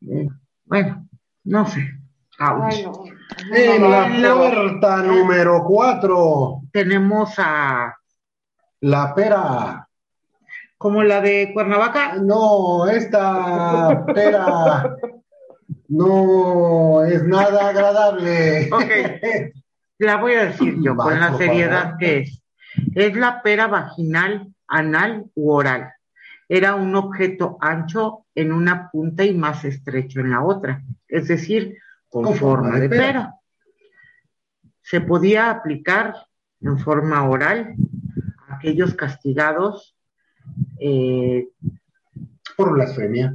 de- bueno, no sé. Ouch. Ay, no. En No, la puerta número cuatro, Tenemos a, la pera. como la de Cuernavaca, No, esta pera no es nada agradable. Ok. la voy a decir yo con la seriedad que es. Es la pera vaginal, anal u oral. Era un objeto ancho en una punta y más estrecho en la otra, es decir, con, Con forma, de pera. pera. Se podía aplicar en forma oral a aquellos castigados eh, Por blasfemia,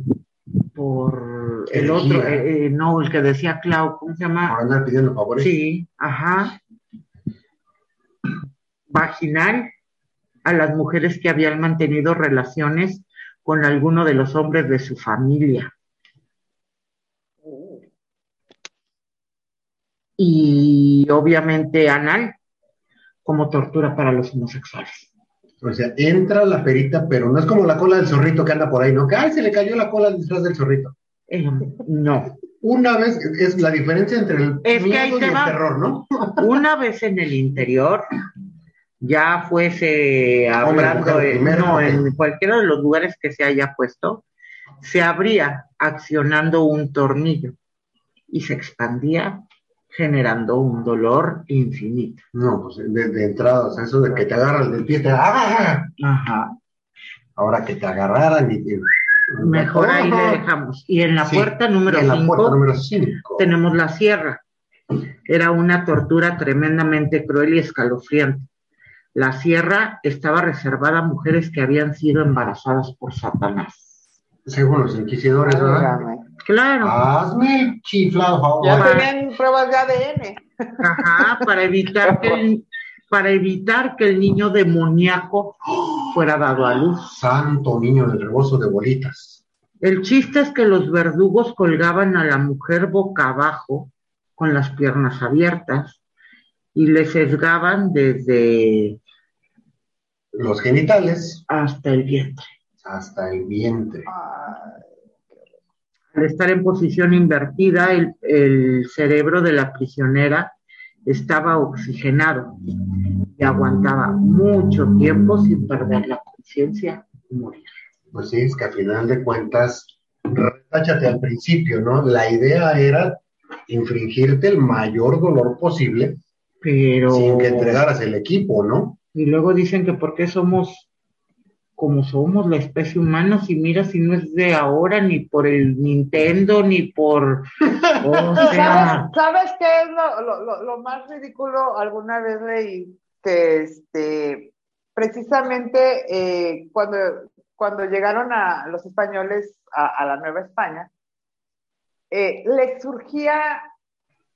por el otro, eh, eh, no, el que decía Clau, ¿cómo se llama? por andar pidiendo favores. Sí, ajá. Vaginal a las mujeres que habían mantenido relaciones con alguno de los hombres de su familia. Y obviamente anal como tortura para los homosexuales. O sea, entra la perita, pero no es como la cola del zorrito que anda por ahí, ¿no? Que ay, se le cayó la cola detrás del zorrito. Eh, no. Una vez, es la diferencia entre el Es que ahí y el terror, ¿no? Una vez en el interior, ya fuese hablando mujer, de- primero, no, ok. en cualquiera de los lugares que se haya puesto, se abría accionando un tornillo y se expandía generando un dolor infinito. No, pues de, de entrada, o sea, eso de que te agarran del pie, te ¡ah! Ajá. Ahora que te agarraran y... y- Mejor ahí le Ajá. dejamos. Y en la Sí, puerta número y en la puerta 5 número 5. tenemos la sierra. Era una tortura tremendamente cruel y escalofriante. La sierra estaba reservada a mujeres que habían sido embarazadas por Satanás. Según los inquisidores, ¿verdad? Claro, Hazme el chiflado, favor. Ya tenían pruebas de ADN. ajá, para evitar que el, para evitar que el niño demoníaco fuera dado a luz. Santo niño del rebozo de bolitas. El chiste es que los verdugos colgaban a la mujer boca abajo, con las piernas abiertas, y le sesgaban desde Los genitales hasta el vientre. hasta el vientre. Ay, Al estar en posición invertida, el, el cerebro de la prisionera estaba oxigenado y aguantaba mucho tiempo sin perder la conciencia y morir. Pues sí, es que al final de cuentas, retáchate al principio, ¿no? La idea era infringirte el mayor dolor posible Pero sin que entregaras el equipo, ¿no? y luego dicen que por qué somos como somos la especie humana, si mira si no es de ahora ni por el Nintendo ni por o ¿Sabes, sea, ¿Sabes qué es lo, lo- lo- lo más ridículo? Alguna vez leí que este, precisamente eh, cuando, cuando llegaron a los españoles a, a la Nueva España, eh, les surgía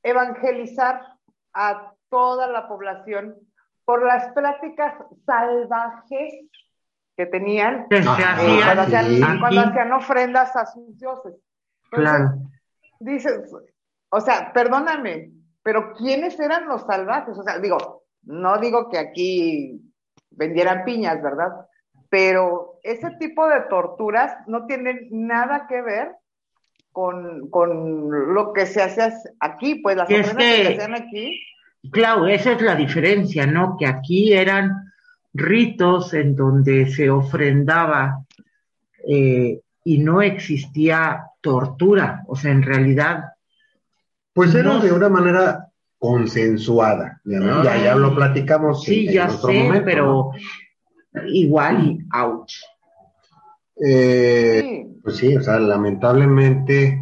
evangelizar a toda la población por las prácticas salvajes que tenían se eh, hacían cuando, hacían, cuando ofrendas a sus dioses. Entonces, Claro. dices, o sea, perdóname, pero ¿quiénes eran los salvajes? O sea, digo, no digo que aquí vendieran piñas, ¿verdad? Pero ese tipo de torturas no tienen nada que ver con, con lo que se hace aquí, pues las ofrendas que que- se hacían aquí. Claro, esa es la diferencia, ¿no? Que aquí eran ritos en donde se ofrendaba eh, y no existía tortura. O sea, en realidad, Pues era No. de una manera consensuada. Ya, ¿no? ya, ya lo platicamos sí, en, en ya otro sé, momento, pero igual y ouch. Eh, Sí. Pues sí, o sea, lamentablemente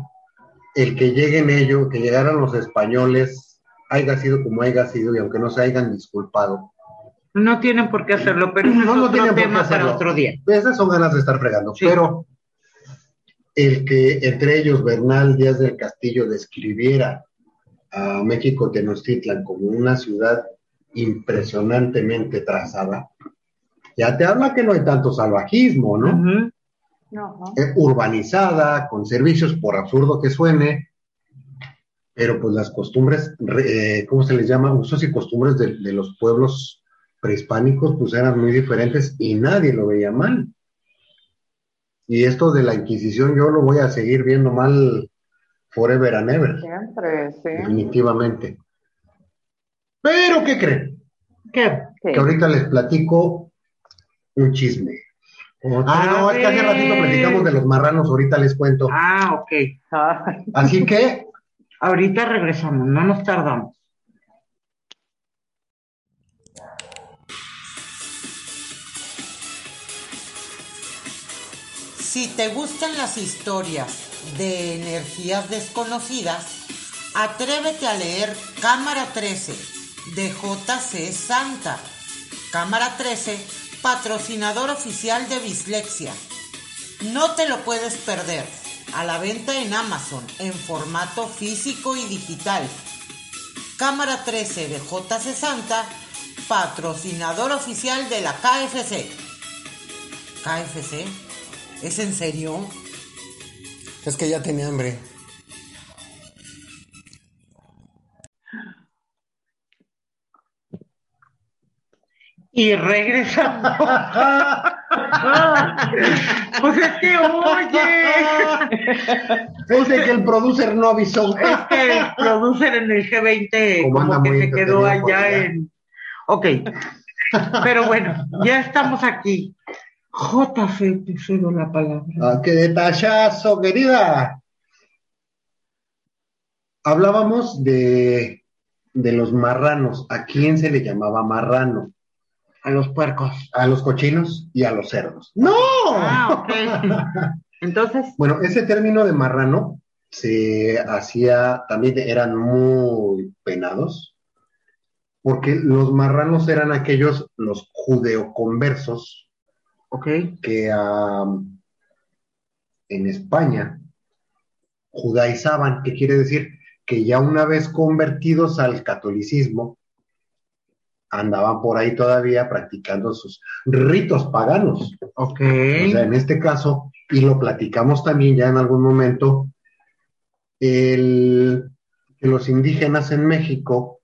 el que lleguen ellos, que llegaran los españoles, haya sido como haya sido, y aunque no se hayan disculpado, No tienen por qué hacerlo, pero No, es no otro tienen por qué tema para hacerlo. otro día. esas son ganas de estar fregando, Sí. pero el que entre ellos Bernal Díaz del Castillo describiera a México Tenochtitlan como una ciudad impresionantemente trazada, ya te habla que no hay tanto salvajismo, ¿no? Ujú. Ajá. eh, urbanizada, con servicios, por absurdo que suene, pero pues las costumbres, re- eh, ¿cómo se les llama? Usos y costumbres de, de los pueblos prehispánicos, pues eran muy diferentes y nadie lo veía mal. Y esto de la Inquisición yo lo voy a seguir viendo mal forever and ever, Siempre, sí. definitivamente. Pero, ¿qué creen? ¿Qué? Sí. Que ahorita les platico un chisme. Ah, no, es que hace ratito platicamos de los marranos, ahorita les cuento. Ah, ok. Ay, Así que Ahorita regresamos, no nos tardamos. Si te gustan las historias de energías desconocidas, atrévete a leer Cámara 13 de JC Santa. Cámara 13, patrocinador oficial de Bislexia. No te lo puedes perder. A la venta en Amazon en formato físico y digital. Cámara 13 de JC Santa, patrocinador oficial de la KFC. KFC, ¿es en serio? Es que ya tenía hambre. Y regresamos. pues es que, oye, Dice que el producer no avisó. es que el producer en el G20 Como que se quedó allá. en... Ok, pero bueno, ya estamos aquí. JC, te cedo la palabra. Ah, ¡Qué detallazo, querida! Hablábamos de, de los marranos. ¿A quién se le llamaba marrano? A los puercos. A los cochinos y a los cerdos. ¡No! Ah, ok. Entonces, Bueno, ese término de marrano se hacía, también eran muy penados, porque los marranos eran aquellos, los judeoconversos, que en España judaizaban, que quiere decir que ya una vez convertidos al catolicismo, andaban por ahí todavía practicando sus ritos paganos. ok. O sea, en este caso, y lo platicamos también ya en algún momento, el, que los indígenas en México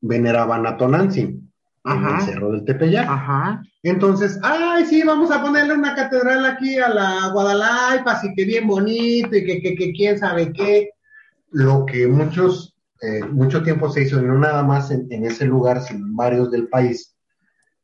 veneraban a Tonantzin en el Cerro del Tepeyac. Ajá. Entonces, ay, sí, vamos a ponerle una catedral aquí a la Guadalajara, así que bien bonito y que, que, que quién sabe qué. Lo que muchos, eh, mucho tiempo se hizo, y no nada más en, en ese lugar, sino en varios del país,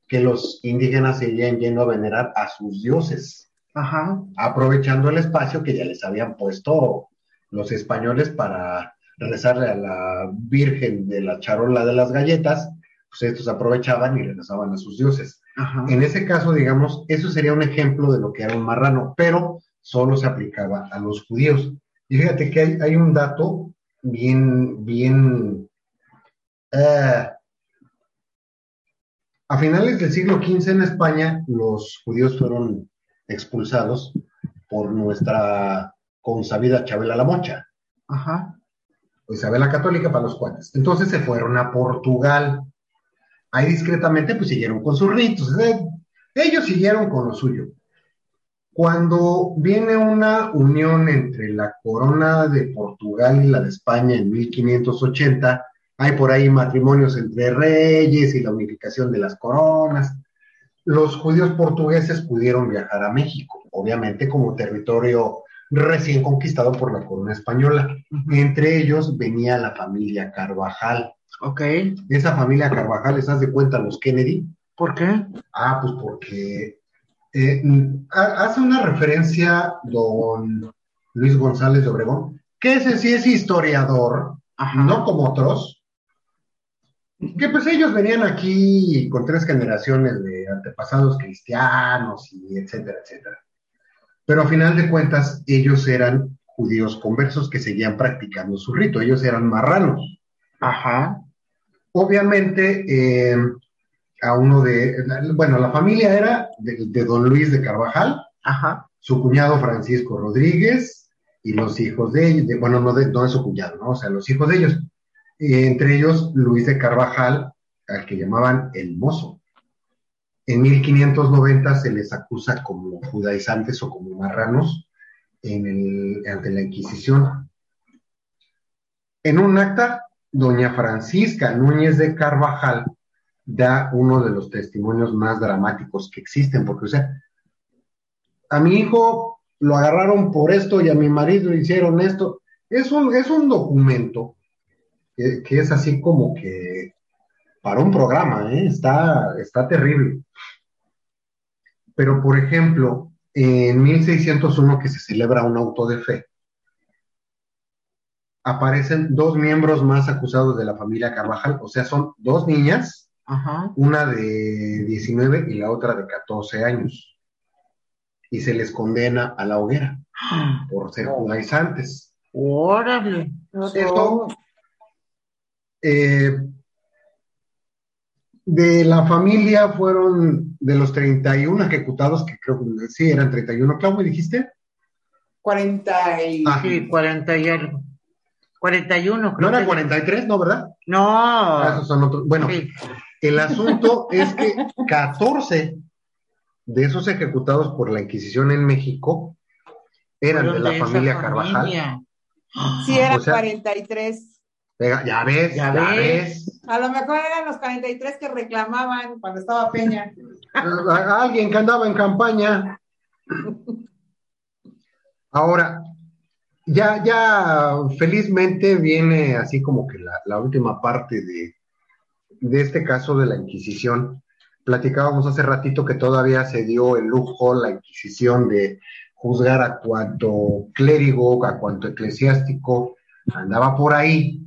que los indígenas seguían yendo a venerar a sus dioses, Ajá. aprovechando el espacio que ya les habían puesto los españoles para rezarle a la Virgen de la charola de las galletas, pues estos aprovechaban y regresaban a sus dioses. Ajá. En ese caso, digamos, eso sería un ejemplo de lo que era un marrano, pero solo se aplicaba a los judíos. Y fíjate que hay, hay un dato bien, bien... eh, a finales del siglo XV en España, los judíos fueron expulsados por nuestra consabida Chabela la Mocha, Ajá. o Isabela Católica para los cuates. Entonces se fueron a Portugal. Ahí discretamente pues siguieron con sus ritos. Ellos siguieron con lo suyo. Cuando viene una unión entre la corona de Portugal y la de España en 1580, hay por ahí matrimonios entre reyes y la unificación de las coronas. Los judíos portugueses pudieron viajar a México, obviamente como territorio recién conquistado por la corona española. Entre ellos venía la familia Carvajal. Ok. Esa familia Carvajal, ¿les de cuenta los Kennedy? ¿Por qué? Ah, pues porque eh, ha- hace una referencia don Luis González de Obregón, que ese sí es historiador, Ajá. no como otros, que pues ellos venían aquí con tres generaciones de antepasados cristianos y etcétera, etcétera. Pero a final de cuentas, ellos eran judíos conversos que seguían practicando su rito, ellos eran marranos. Ajá. Obviamente, eh, a uno de, bueno, la familia era de, de don Luis de Carvajal, Ajá. su cuñado Francisco Rodríguez y los hijos de ellos, de- bueno, no, de, no de su cuñado, ¿no? O sea, los hijos de ellos. Eh, entre ellos, Luis de Carvajal, al que llamaban el mozo. En 1590 se les acusa como judaizantes o como marranos en el, ante la Inquisición. En un acta, doña Francisca Núñez de Carvajal da uno de los testimonios más dramáticos que existen, porque, o sea, a mi hijo lo agarraron por esto y a mi marido le hicieron esto. Es un, es un documento que, es así como que para un programa, ¿eh? está, está terrible. Pero, por ejemplo, en 1601 que se celebra un auto de fe, aparecen dos miembros más acusados de la familia Carvajal, o sea, son dos niñas, Ajá. una de 19 y la otra de 14 años, y se les condena a la hoguera por ser judaizantes. Órale. Esto, eh, de la familia fueron de los 31 ejecutados, que creo que sí eran 31. ¿Cómo me dijiste? 40 y... Ah, Sí, 40 y algo. 41, ¿No creo. era que- 43, no, verdad? Ah, No. esos son otros. Bueno, Sí. el asunto es que 14 de esos ejecutados por la Inquisición en México eran de la familia Carvajal. familia. Sí, eran O sea- 43. Venga, ya ves, Ya ya, ves. ves. A lo mejor eran los 43 que reclamaban cuando estaba Peña. Alguien que andaba en campaña. Ahora, ya, ya felizmente viene así como que la, última parte de, de este caso de la Inquisición. Platicábamos hace ratito que todavía se dio el lujo la Inquisición de juzgar a cuanto clérigo, a cuanto eclesiástico andaba por ahí,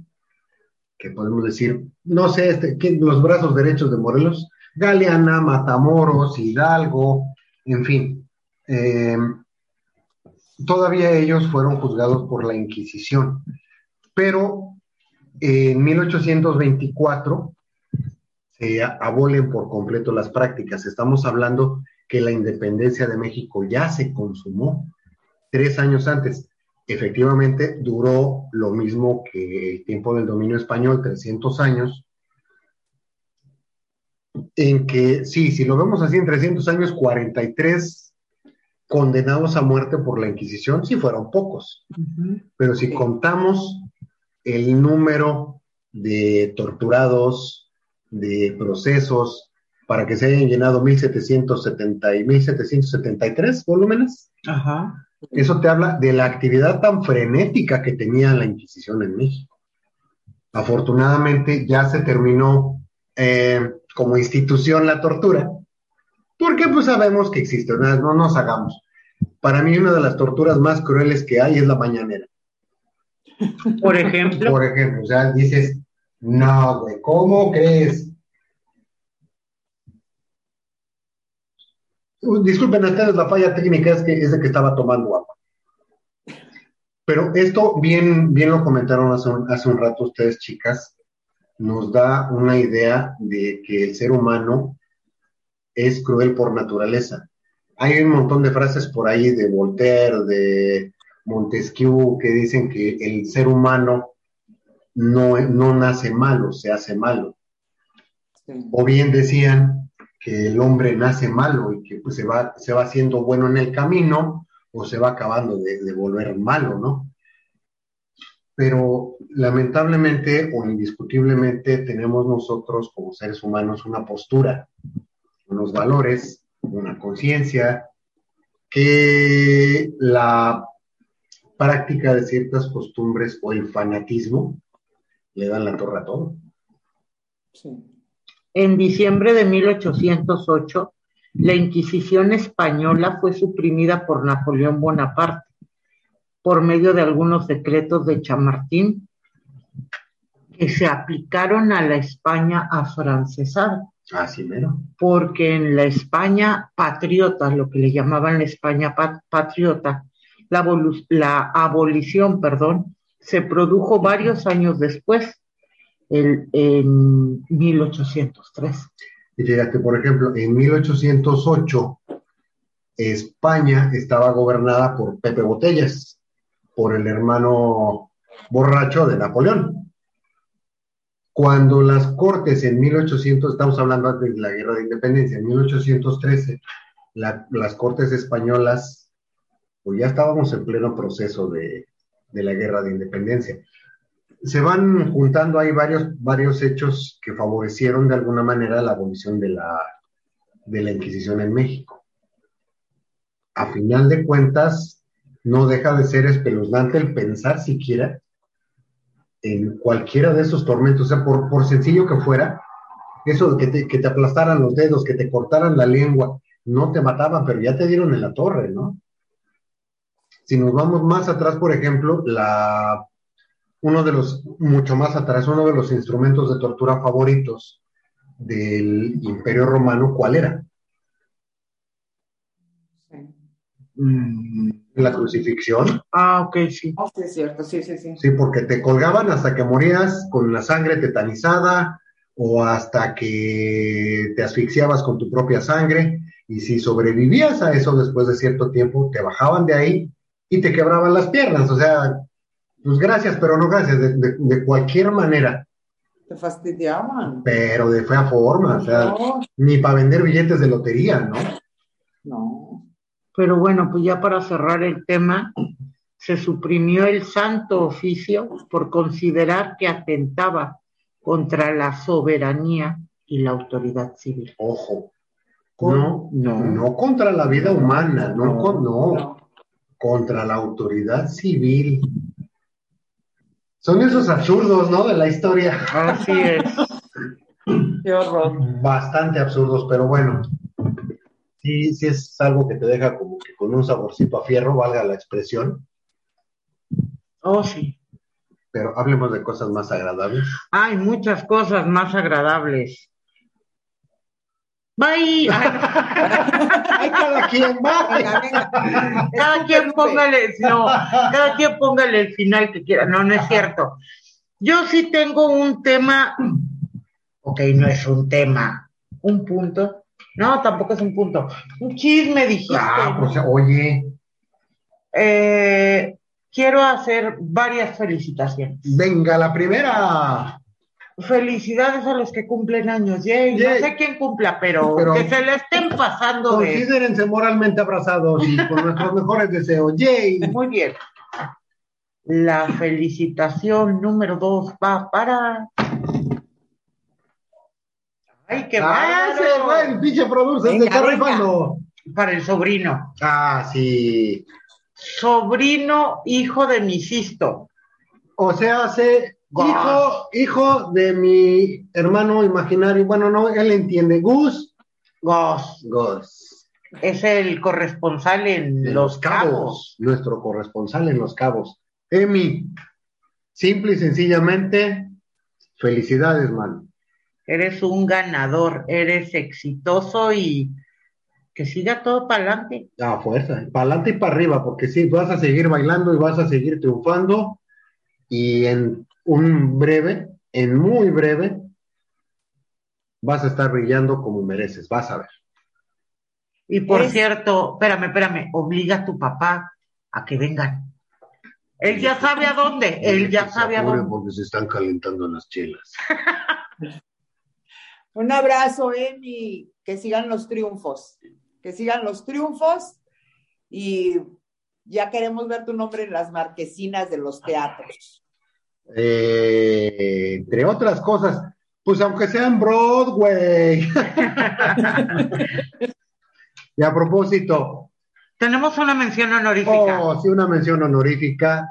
que podemos decir, no sé, este, ¿quién- los brazos derechos de Morelos, Galeana, Matamoros, Hidalgo, en fin. eh, todavía ellos fueron juzgados por la Inquisición, pero en 1824 se abolen por completo las prácticas. Estamos hablando que la independencia de México ya se consumó tres años antes. Efectivamente, duró lo mismo que el tiempo del dominio español, 300 años, en que, sí, si lo vemos así, en 300 años, 43 condenados a muerte por la Inquisición, sí fueron pocos, pero si contamos el número de torturados, de procesos, para que se hayan llenado 1770 y 1773 volúmenes, Ajá. eso te habla de la actividad tan frenética que tenía la Inquisición en México. Afortunadamente ya se terminó eh, como institución la tortura, porque pues sabemos que existe, no, no nos hagamos. Para mí una de las torturas más crueles que hay es la mañanera. Por ejemplo. Por ejemplo, o sea, dices, no, güey, ¿cómo crees? Uh, Disculpen ustedes, la falla técnica es que es de que estaba tomando agua. Pero esto bien, bien lo comentaron hace un, hace un rato ustedes, chicas, nos da una idea de que el ser humano es cruel por naturaleza. Hay un montón de frases por ahí de Voltaire, de Montesquieu, que dicen que el ser humano no, no nace malo, se hace malo. O bien decían que el hombre nace malo y que pues, se, va, se va haciendo bueno en el camino o se va acabando de, de volver malo, ¿no? Pero lamentablemente o indiscutiblemente tenemos nosotros como seres humanos una postura, unos valores, una conciencia, que la práctica de ciertas costumbres o el fanatismo le dan la torre a todo. Sí. En diciembre de 1808, la Inquisición española fue suprimida por Napoleón Bonaparte por medio de algunos decretos de Chamartín que se aplicaron a la España afrancesada, Así mero. porque en la España patriota, lo que le llamaban la España pat- patriota, la, la abolición, perdón, se produjo varios años después, el- en 1803. Y fíjate, por ejemplo, en 1808, España estaba gobernada por Pepe Botellas, por el hermano borracho de Napoleón. Cuando las cortes en 1800, estamos hablando antes de la guerra de independencia, en 1813, la- las cortes españolas, pues ya estábamos en pleno proceso de, de la guerra de independencia se van juntando ahí varios, varios hechos que favorecieron de alguna manera la abolición de la, de la Inquisición en México. A final de cuentas, no deja de ser espeluznante el pensar siquiera en cualquiera de esos tormentos, o sea, por, por sencillo que fuera, eso de que te, que te aplastaran los dedos, que te cortaran la lengua, no te mataban, pero ya te dieron en la torre, ¿no? Si nos vamos más atrás, por ejemplo, la uno de los, mucho más atrás, uno de los instrumentos de tortura favoritos del Imperio Romano, ¿cuál era? Sí. Mm, La crucifixión. Ah, ok, sí. Oh, sí, es cierto, sí, sí, sí. Sí, porque te colgaban hasta que morías con la sangre tetanizada o hasta que te asfixiabas con tu propia sangre. Y si sobrevivías a eso después de cierto tiempo, te bajaban de ahí y te quebraban las piernas. O sea, pues gracias, pero no gracias, de, de- de cualquier manera, Te fastidiaban. pero de fea forma. O sea, ni para vender billetes de lotería, ¿no? no. Pero bueno, pues ya para cerrar el tema, se suprimió el santo oficio por considerar que atentaba contra la soberanía y la autoridad civil. Ojo. No, No. no contra la vida humana, no, no, no. contra la autoridad civil. Son esos absurdos, ¿no? De la historia. Así es. Qué horror. Bastante absurdos, pero bueno. Sí, sí es algo que te deja como que con un saborcito a fierro, valga la expresión. Oh, sí. Pero hablemos de cosas más agradables. Hay muchas cosas más agradables. Bye. ¡Ay, cada quien va! Venga, venga. Cada quien póngale, no, cada quien póngale el final que quiera. No, no es cierto. Yo sí tengo un tema, ok, no es un tema, un punto. No, tampoco es un punto. Un chisme, dijiste. Ah, pues oye, Eh, quiero hacer varias felicitaciones. venga la primera. Felicidades a los que cumplen años. Yay. No sé quién cumpla, pero, Pero- que se le estén pasando de... Considérense moralmente abrazados y con nuestros mejores deseos. ¡Yay! Muy bien. La felicitación número dos va para. ¡Ay, qué ¡Ah, bárbaro! güey, el pinche producer se está rifando! Para el sobrino. Ah, sí. Sobrino, hijo de mi Sisto. O sea, Gus. hijo, hijo de mi hermano imaginario. Bueno, no, él entiende. Gus. Gos. Gus. Es el corresponsal en De Los Cabos. Nuestro corresponsal en Los Cabos. Emi, simple y sencillamente, felicidades, man. Eres un ganador, eres exitoso y que siga todo para adelante. A fuerza, para adelante y para arriba, porque sí, vas a seguir bailando y vas a seguir triunfando. Y en un breve, en muy breve, vas a estar brillando como mereces, vas a ver. Y por Es- cierto, espérame, espérame, obliga a tu papá a que vengan. Él ya sabe a dónde, él ya sabe a dónde. Porque se están calentando las chelas. Un abrazo, Emi. que sigan los triunfos, que sigan los triunfos y ya queremos ver tu nombre en las marquesinas de los teatros. Eh, entre otras cosas, pues aunque sea en Broadway. y a propósito, Tenemos una mención honorífica. oh, sí, una mención honorífica.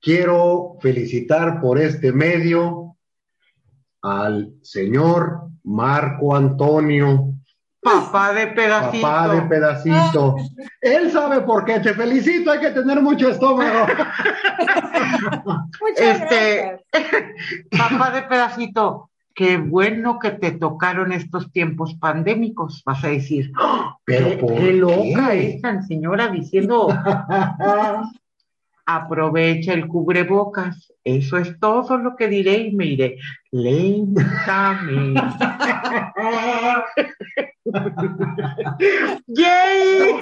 Quiero felicitar por este medio al señor Marco Antonio, Papá de pedacito. papá de pedacito. Él sabe por qué. Te felicito, hay que tener mucho estómago. Muchas Este- gracias. Papá de pedacito. Qué bueno que te tocaron estos tiempos pandémicos, vas a decir. ¡Oh! Pero qué, ¿por qué loca qué? esta señora diciendo, aprovecha el cubrebocas. Eso es todo lo que diré y me iré lentamente. ¡Yay!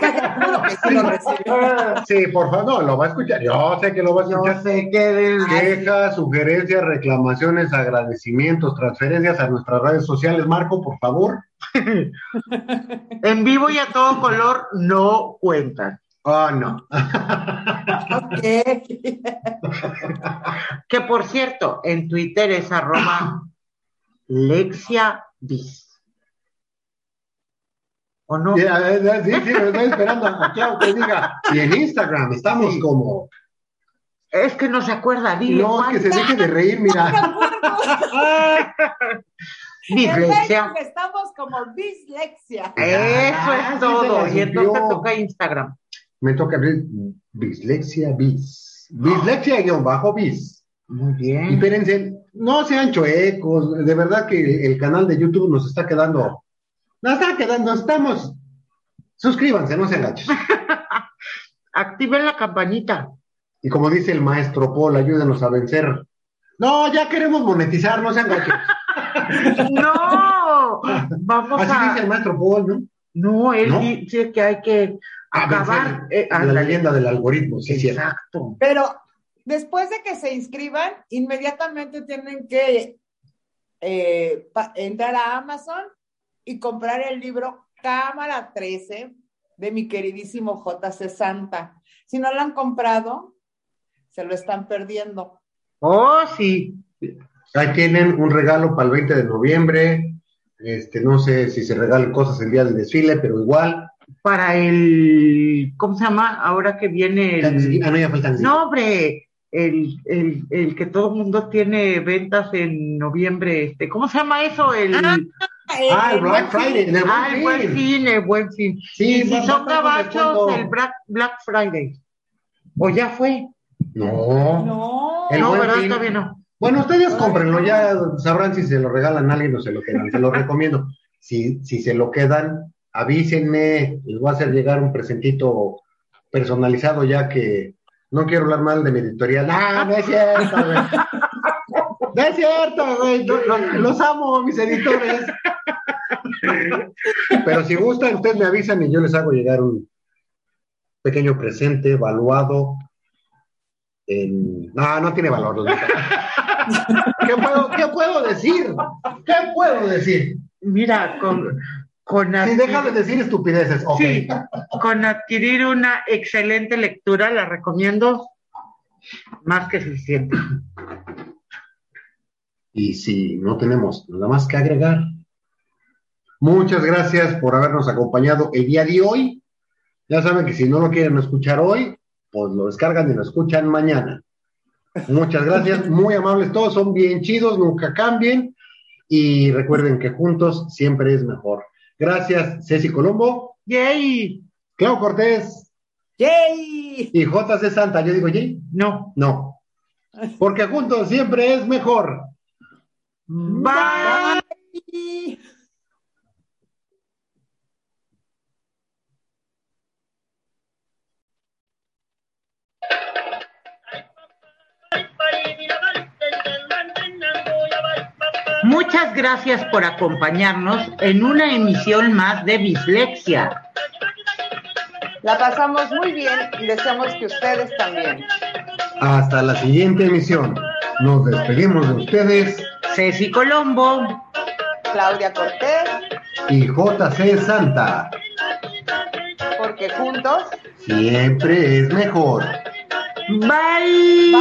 Sí por favor, no, lo va a escuchar. Yo sé que lo va a Yo escuchar. sé que del- Quejas, sugerencias, reclamaciones, agradecimientos, transferencias a nuestras redes sociales. Marco, por favor. en vivo y a todo color no cuentan. Ah, no. Ok. Que por cierto, en Twitter es arroba Lexia Bis. ¿O no? Sí, sí, sí, me estoy esperando a que diga. Y en Instagram estamos Sí. como. Es que no se acuerda, dile No, cuál. que se deje de reír, mira. En Dislexia. Estamos como dislexia. Eso Ah, es todo. se la Y entonces toca Instagram. Me toca abrir Bislexia Bis. Bislexia guion bajo bis. Muy Y bien. espérense, no sean chuecos, de verdad que el canal de YouTube nos está quedando, nos está quedando, estamos, suscríbanse, no sean gachos. Activen la campanita. Y como dice el maestro Paul, ayúdenos a vencer. No, ya queremos monetizar, no sean gachos. ¡No! Vamos Así dice a. el maestro Paul, ¿no? No, él ¿No? dice que hay que acabar. vencer eh, la ándale. leyenda del algoritmo, sí, sí. Exacto. Pero después de que se inscriban, inmediatamente tienen que eh, entrar a Amazon y comprar el libro Cámara 13 de mi queridísimo JC Santa. Si no lo han comprado, se lo están perdiendo. Oh, sí. Ahí tienen un regalo para el 20 de noviembre. Este, no sé si se regalen cosas el día del desfile, pero igual. Para el. ¿Cómo se llama? Ahora que viene el. Ah, no, ya faltan. No, hombre. El, el, el que todo el mundo tiene ventas en noviembre. Este, ¿Cómo se llama eso? El. Ah, el Black Friday. el Ah, el buen Buen Fin. fin, el buen fin. Sí, y si va- son gabachos, el Black, Black Friday. ¿O ya fue? No. No. El no, Buen ¿verdad? Fin. Todavía no. Bueno, ustedes cómprenlo, ya sabrán si se lo regalan a alguien o se lo quedan. Se lo recomiendo. Si, si se lo quedan, avísenme. Les voy a hacer llegar un presentito personalizado, ya que no quiero hablar mal de mi editorial. Ah, no es cierto, güey. No es cierto, güey. Los, los- los amo, mis editores. Pero si gustan, ustedes me avisan y yo les hago llegar un pequeño presente evaluado en... No, no tiene valor. los dejo. ¿Qué puedo, ¿Qué puedo decir? ¿Qué puedo decir? Mira, con, con, adquirir, deja de decir estupideces, ok. Sí. con adquirir una excelente lectura, la recomiendo más que suficiente. Y si no tenemos nada más que agregar, muchas gracias por habernos acompañado el día de hoy. Ya saben que si no lo quieren escuchar hoy, pues lo descargan y lo escuchan mañana. Muchas gracias, muy amables todos, son bien chidos, nunca cambien y recuerden que juntos siempre es mejor. Gracias, Ceci Colombo, ¡Yay! Clau Cortés ¡Yay! y JC Santa. Yo digo, ¿yay? No. No, porque juntos siempre es mejor. Bye. Bye. Muchas gracias por acompañarnos en una emisión más de Bislexia. La pasamos muy bien y deseamos que ustedes también. Hasta la siguiente emisión. Nos despedimos de ustedes. Ceci Colombo. Claudia Cortés. y JC Santa. Porque juntos. Siempre es mejor. Bye.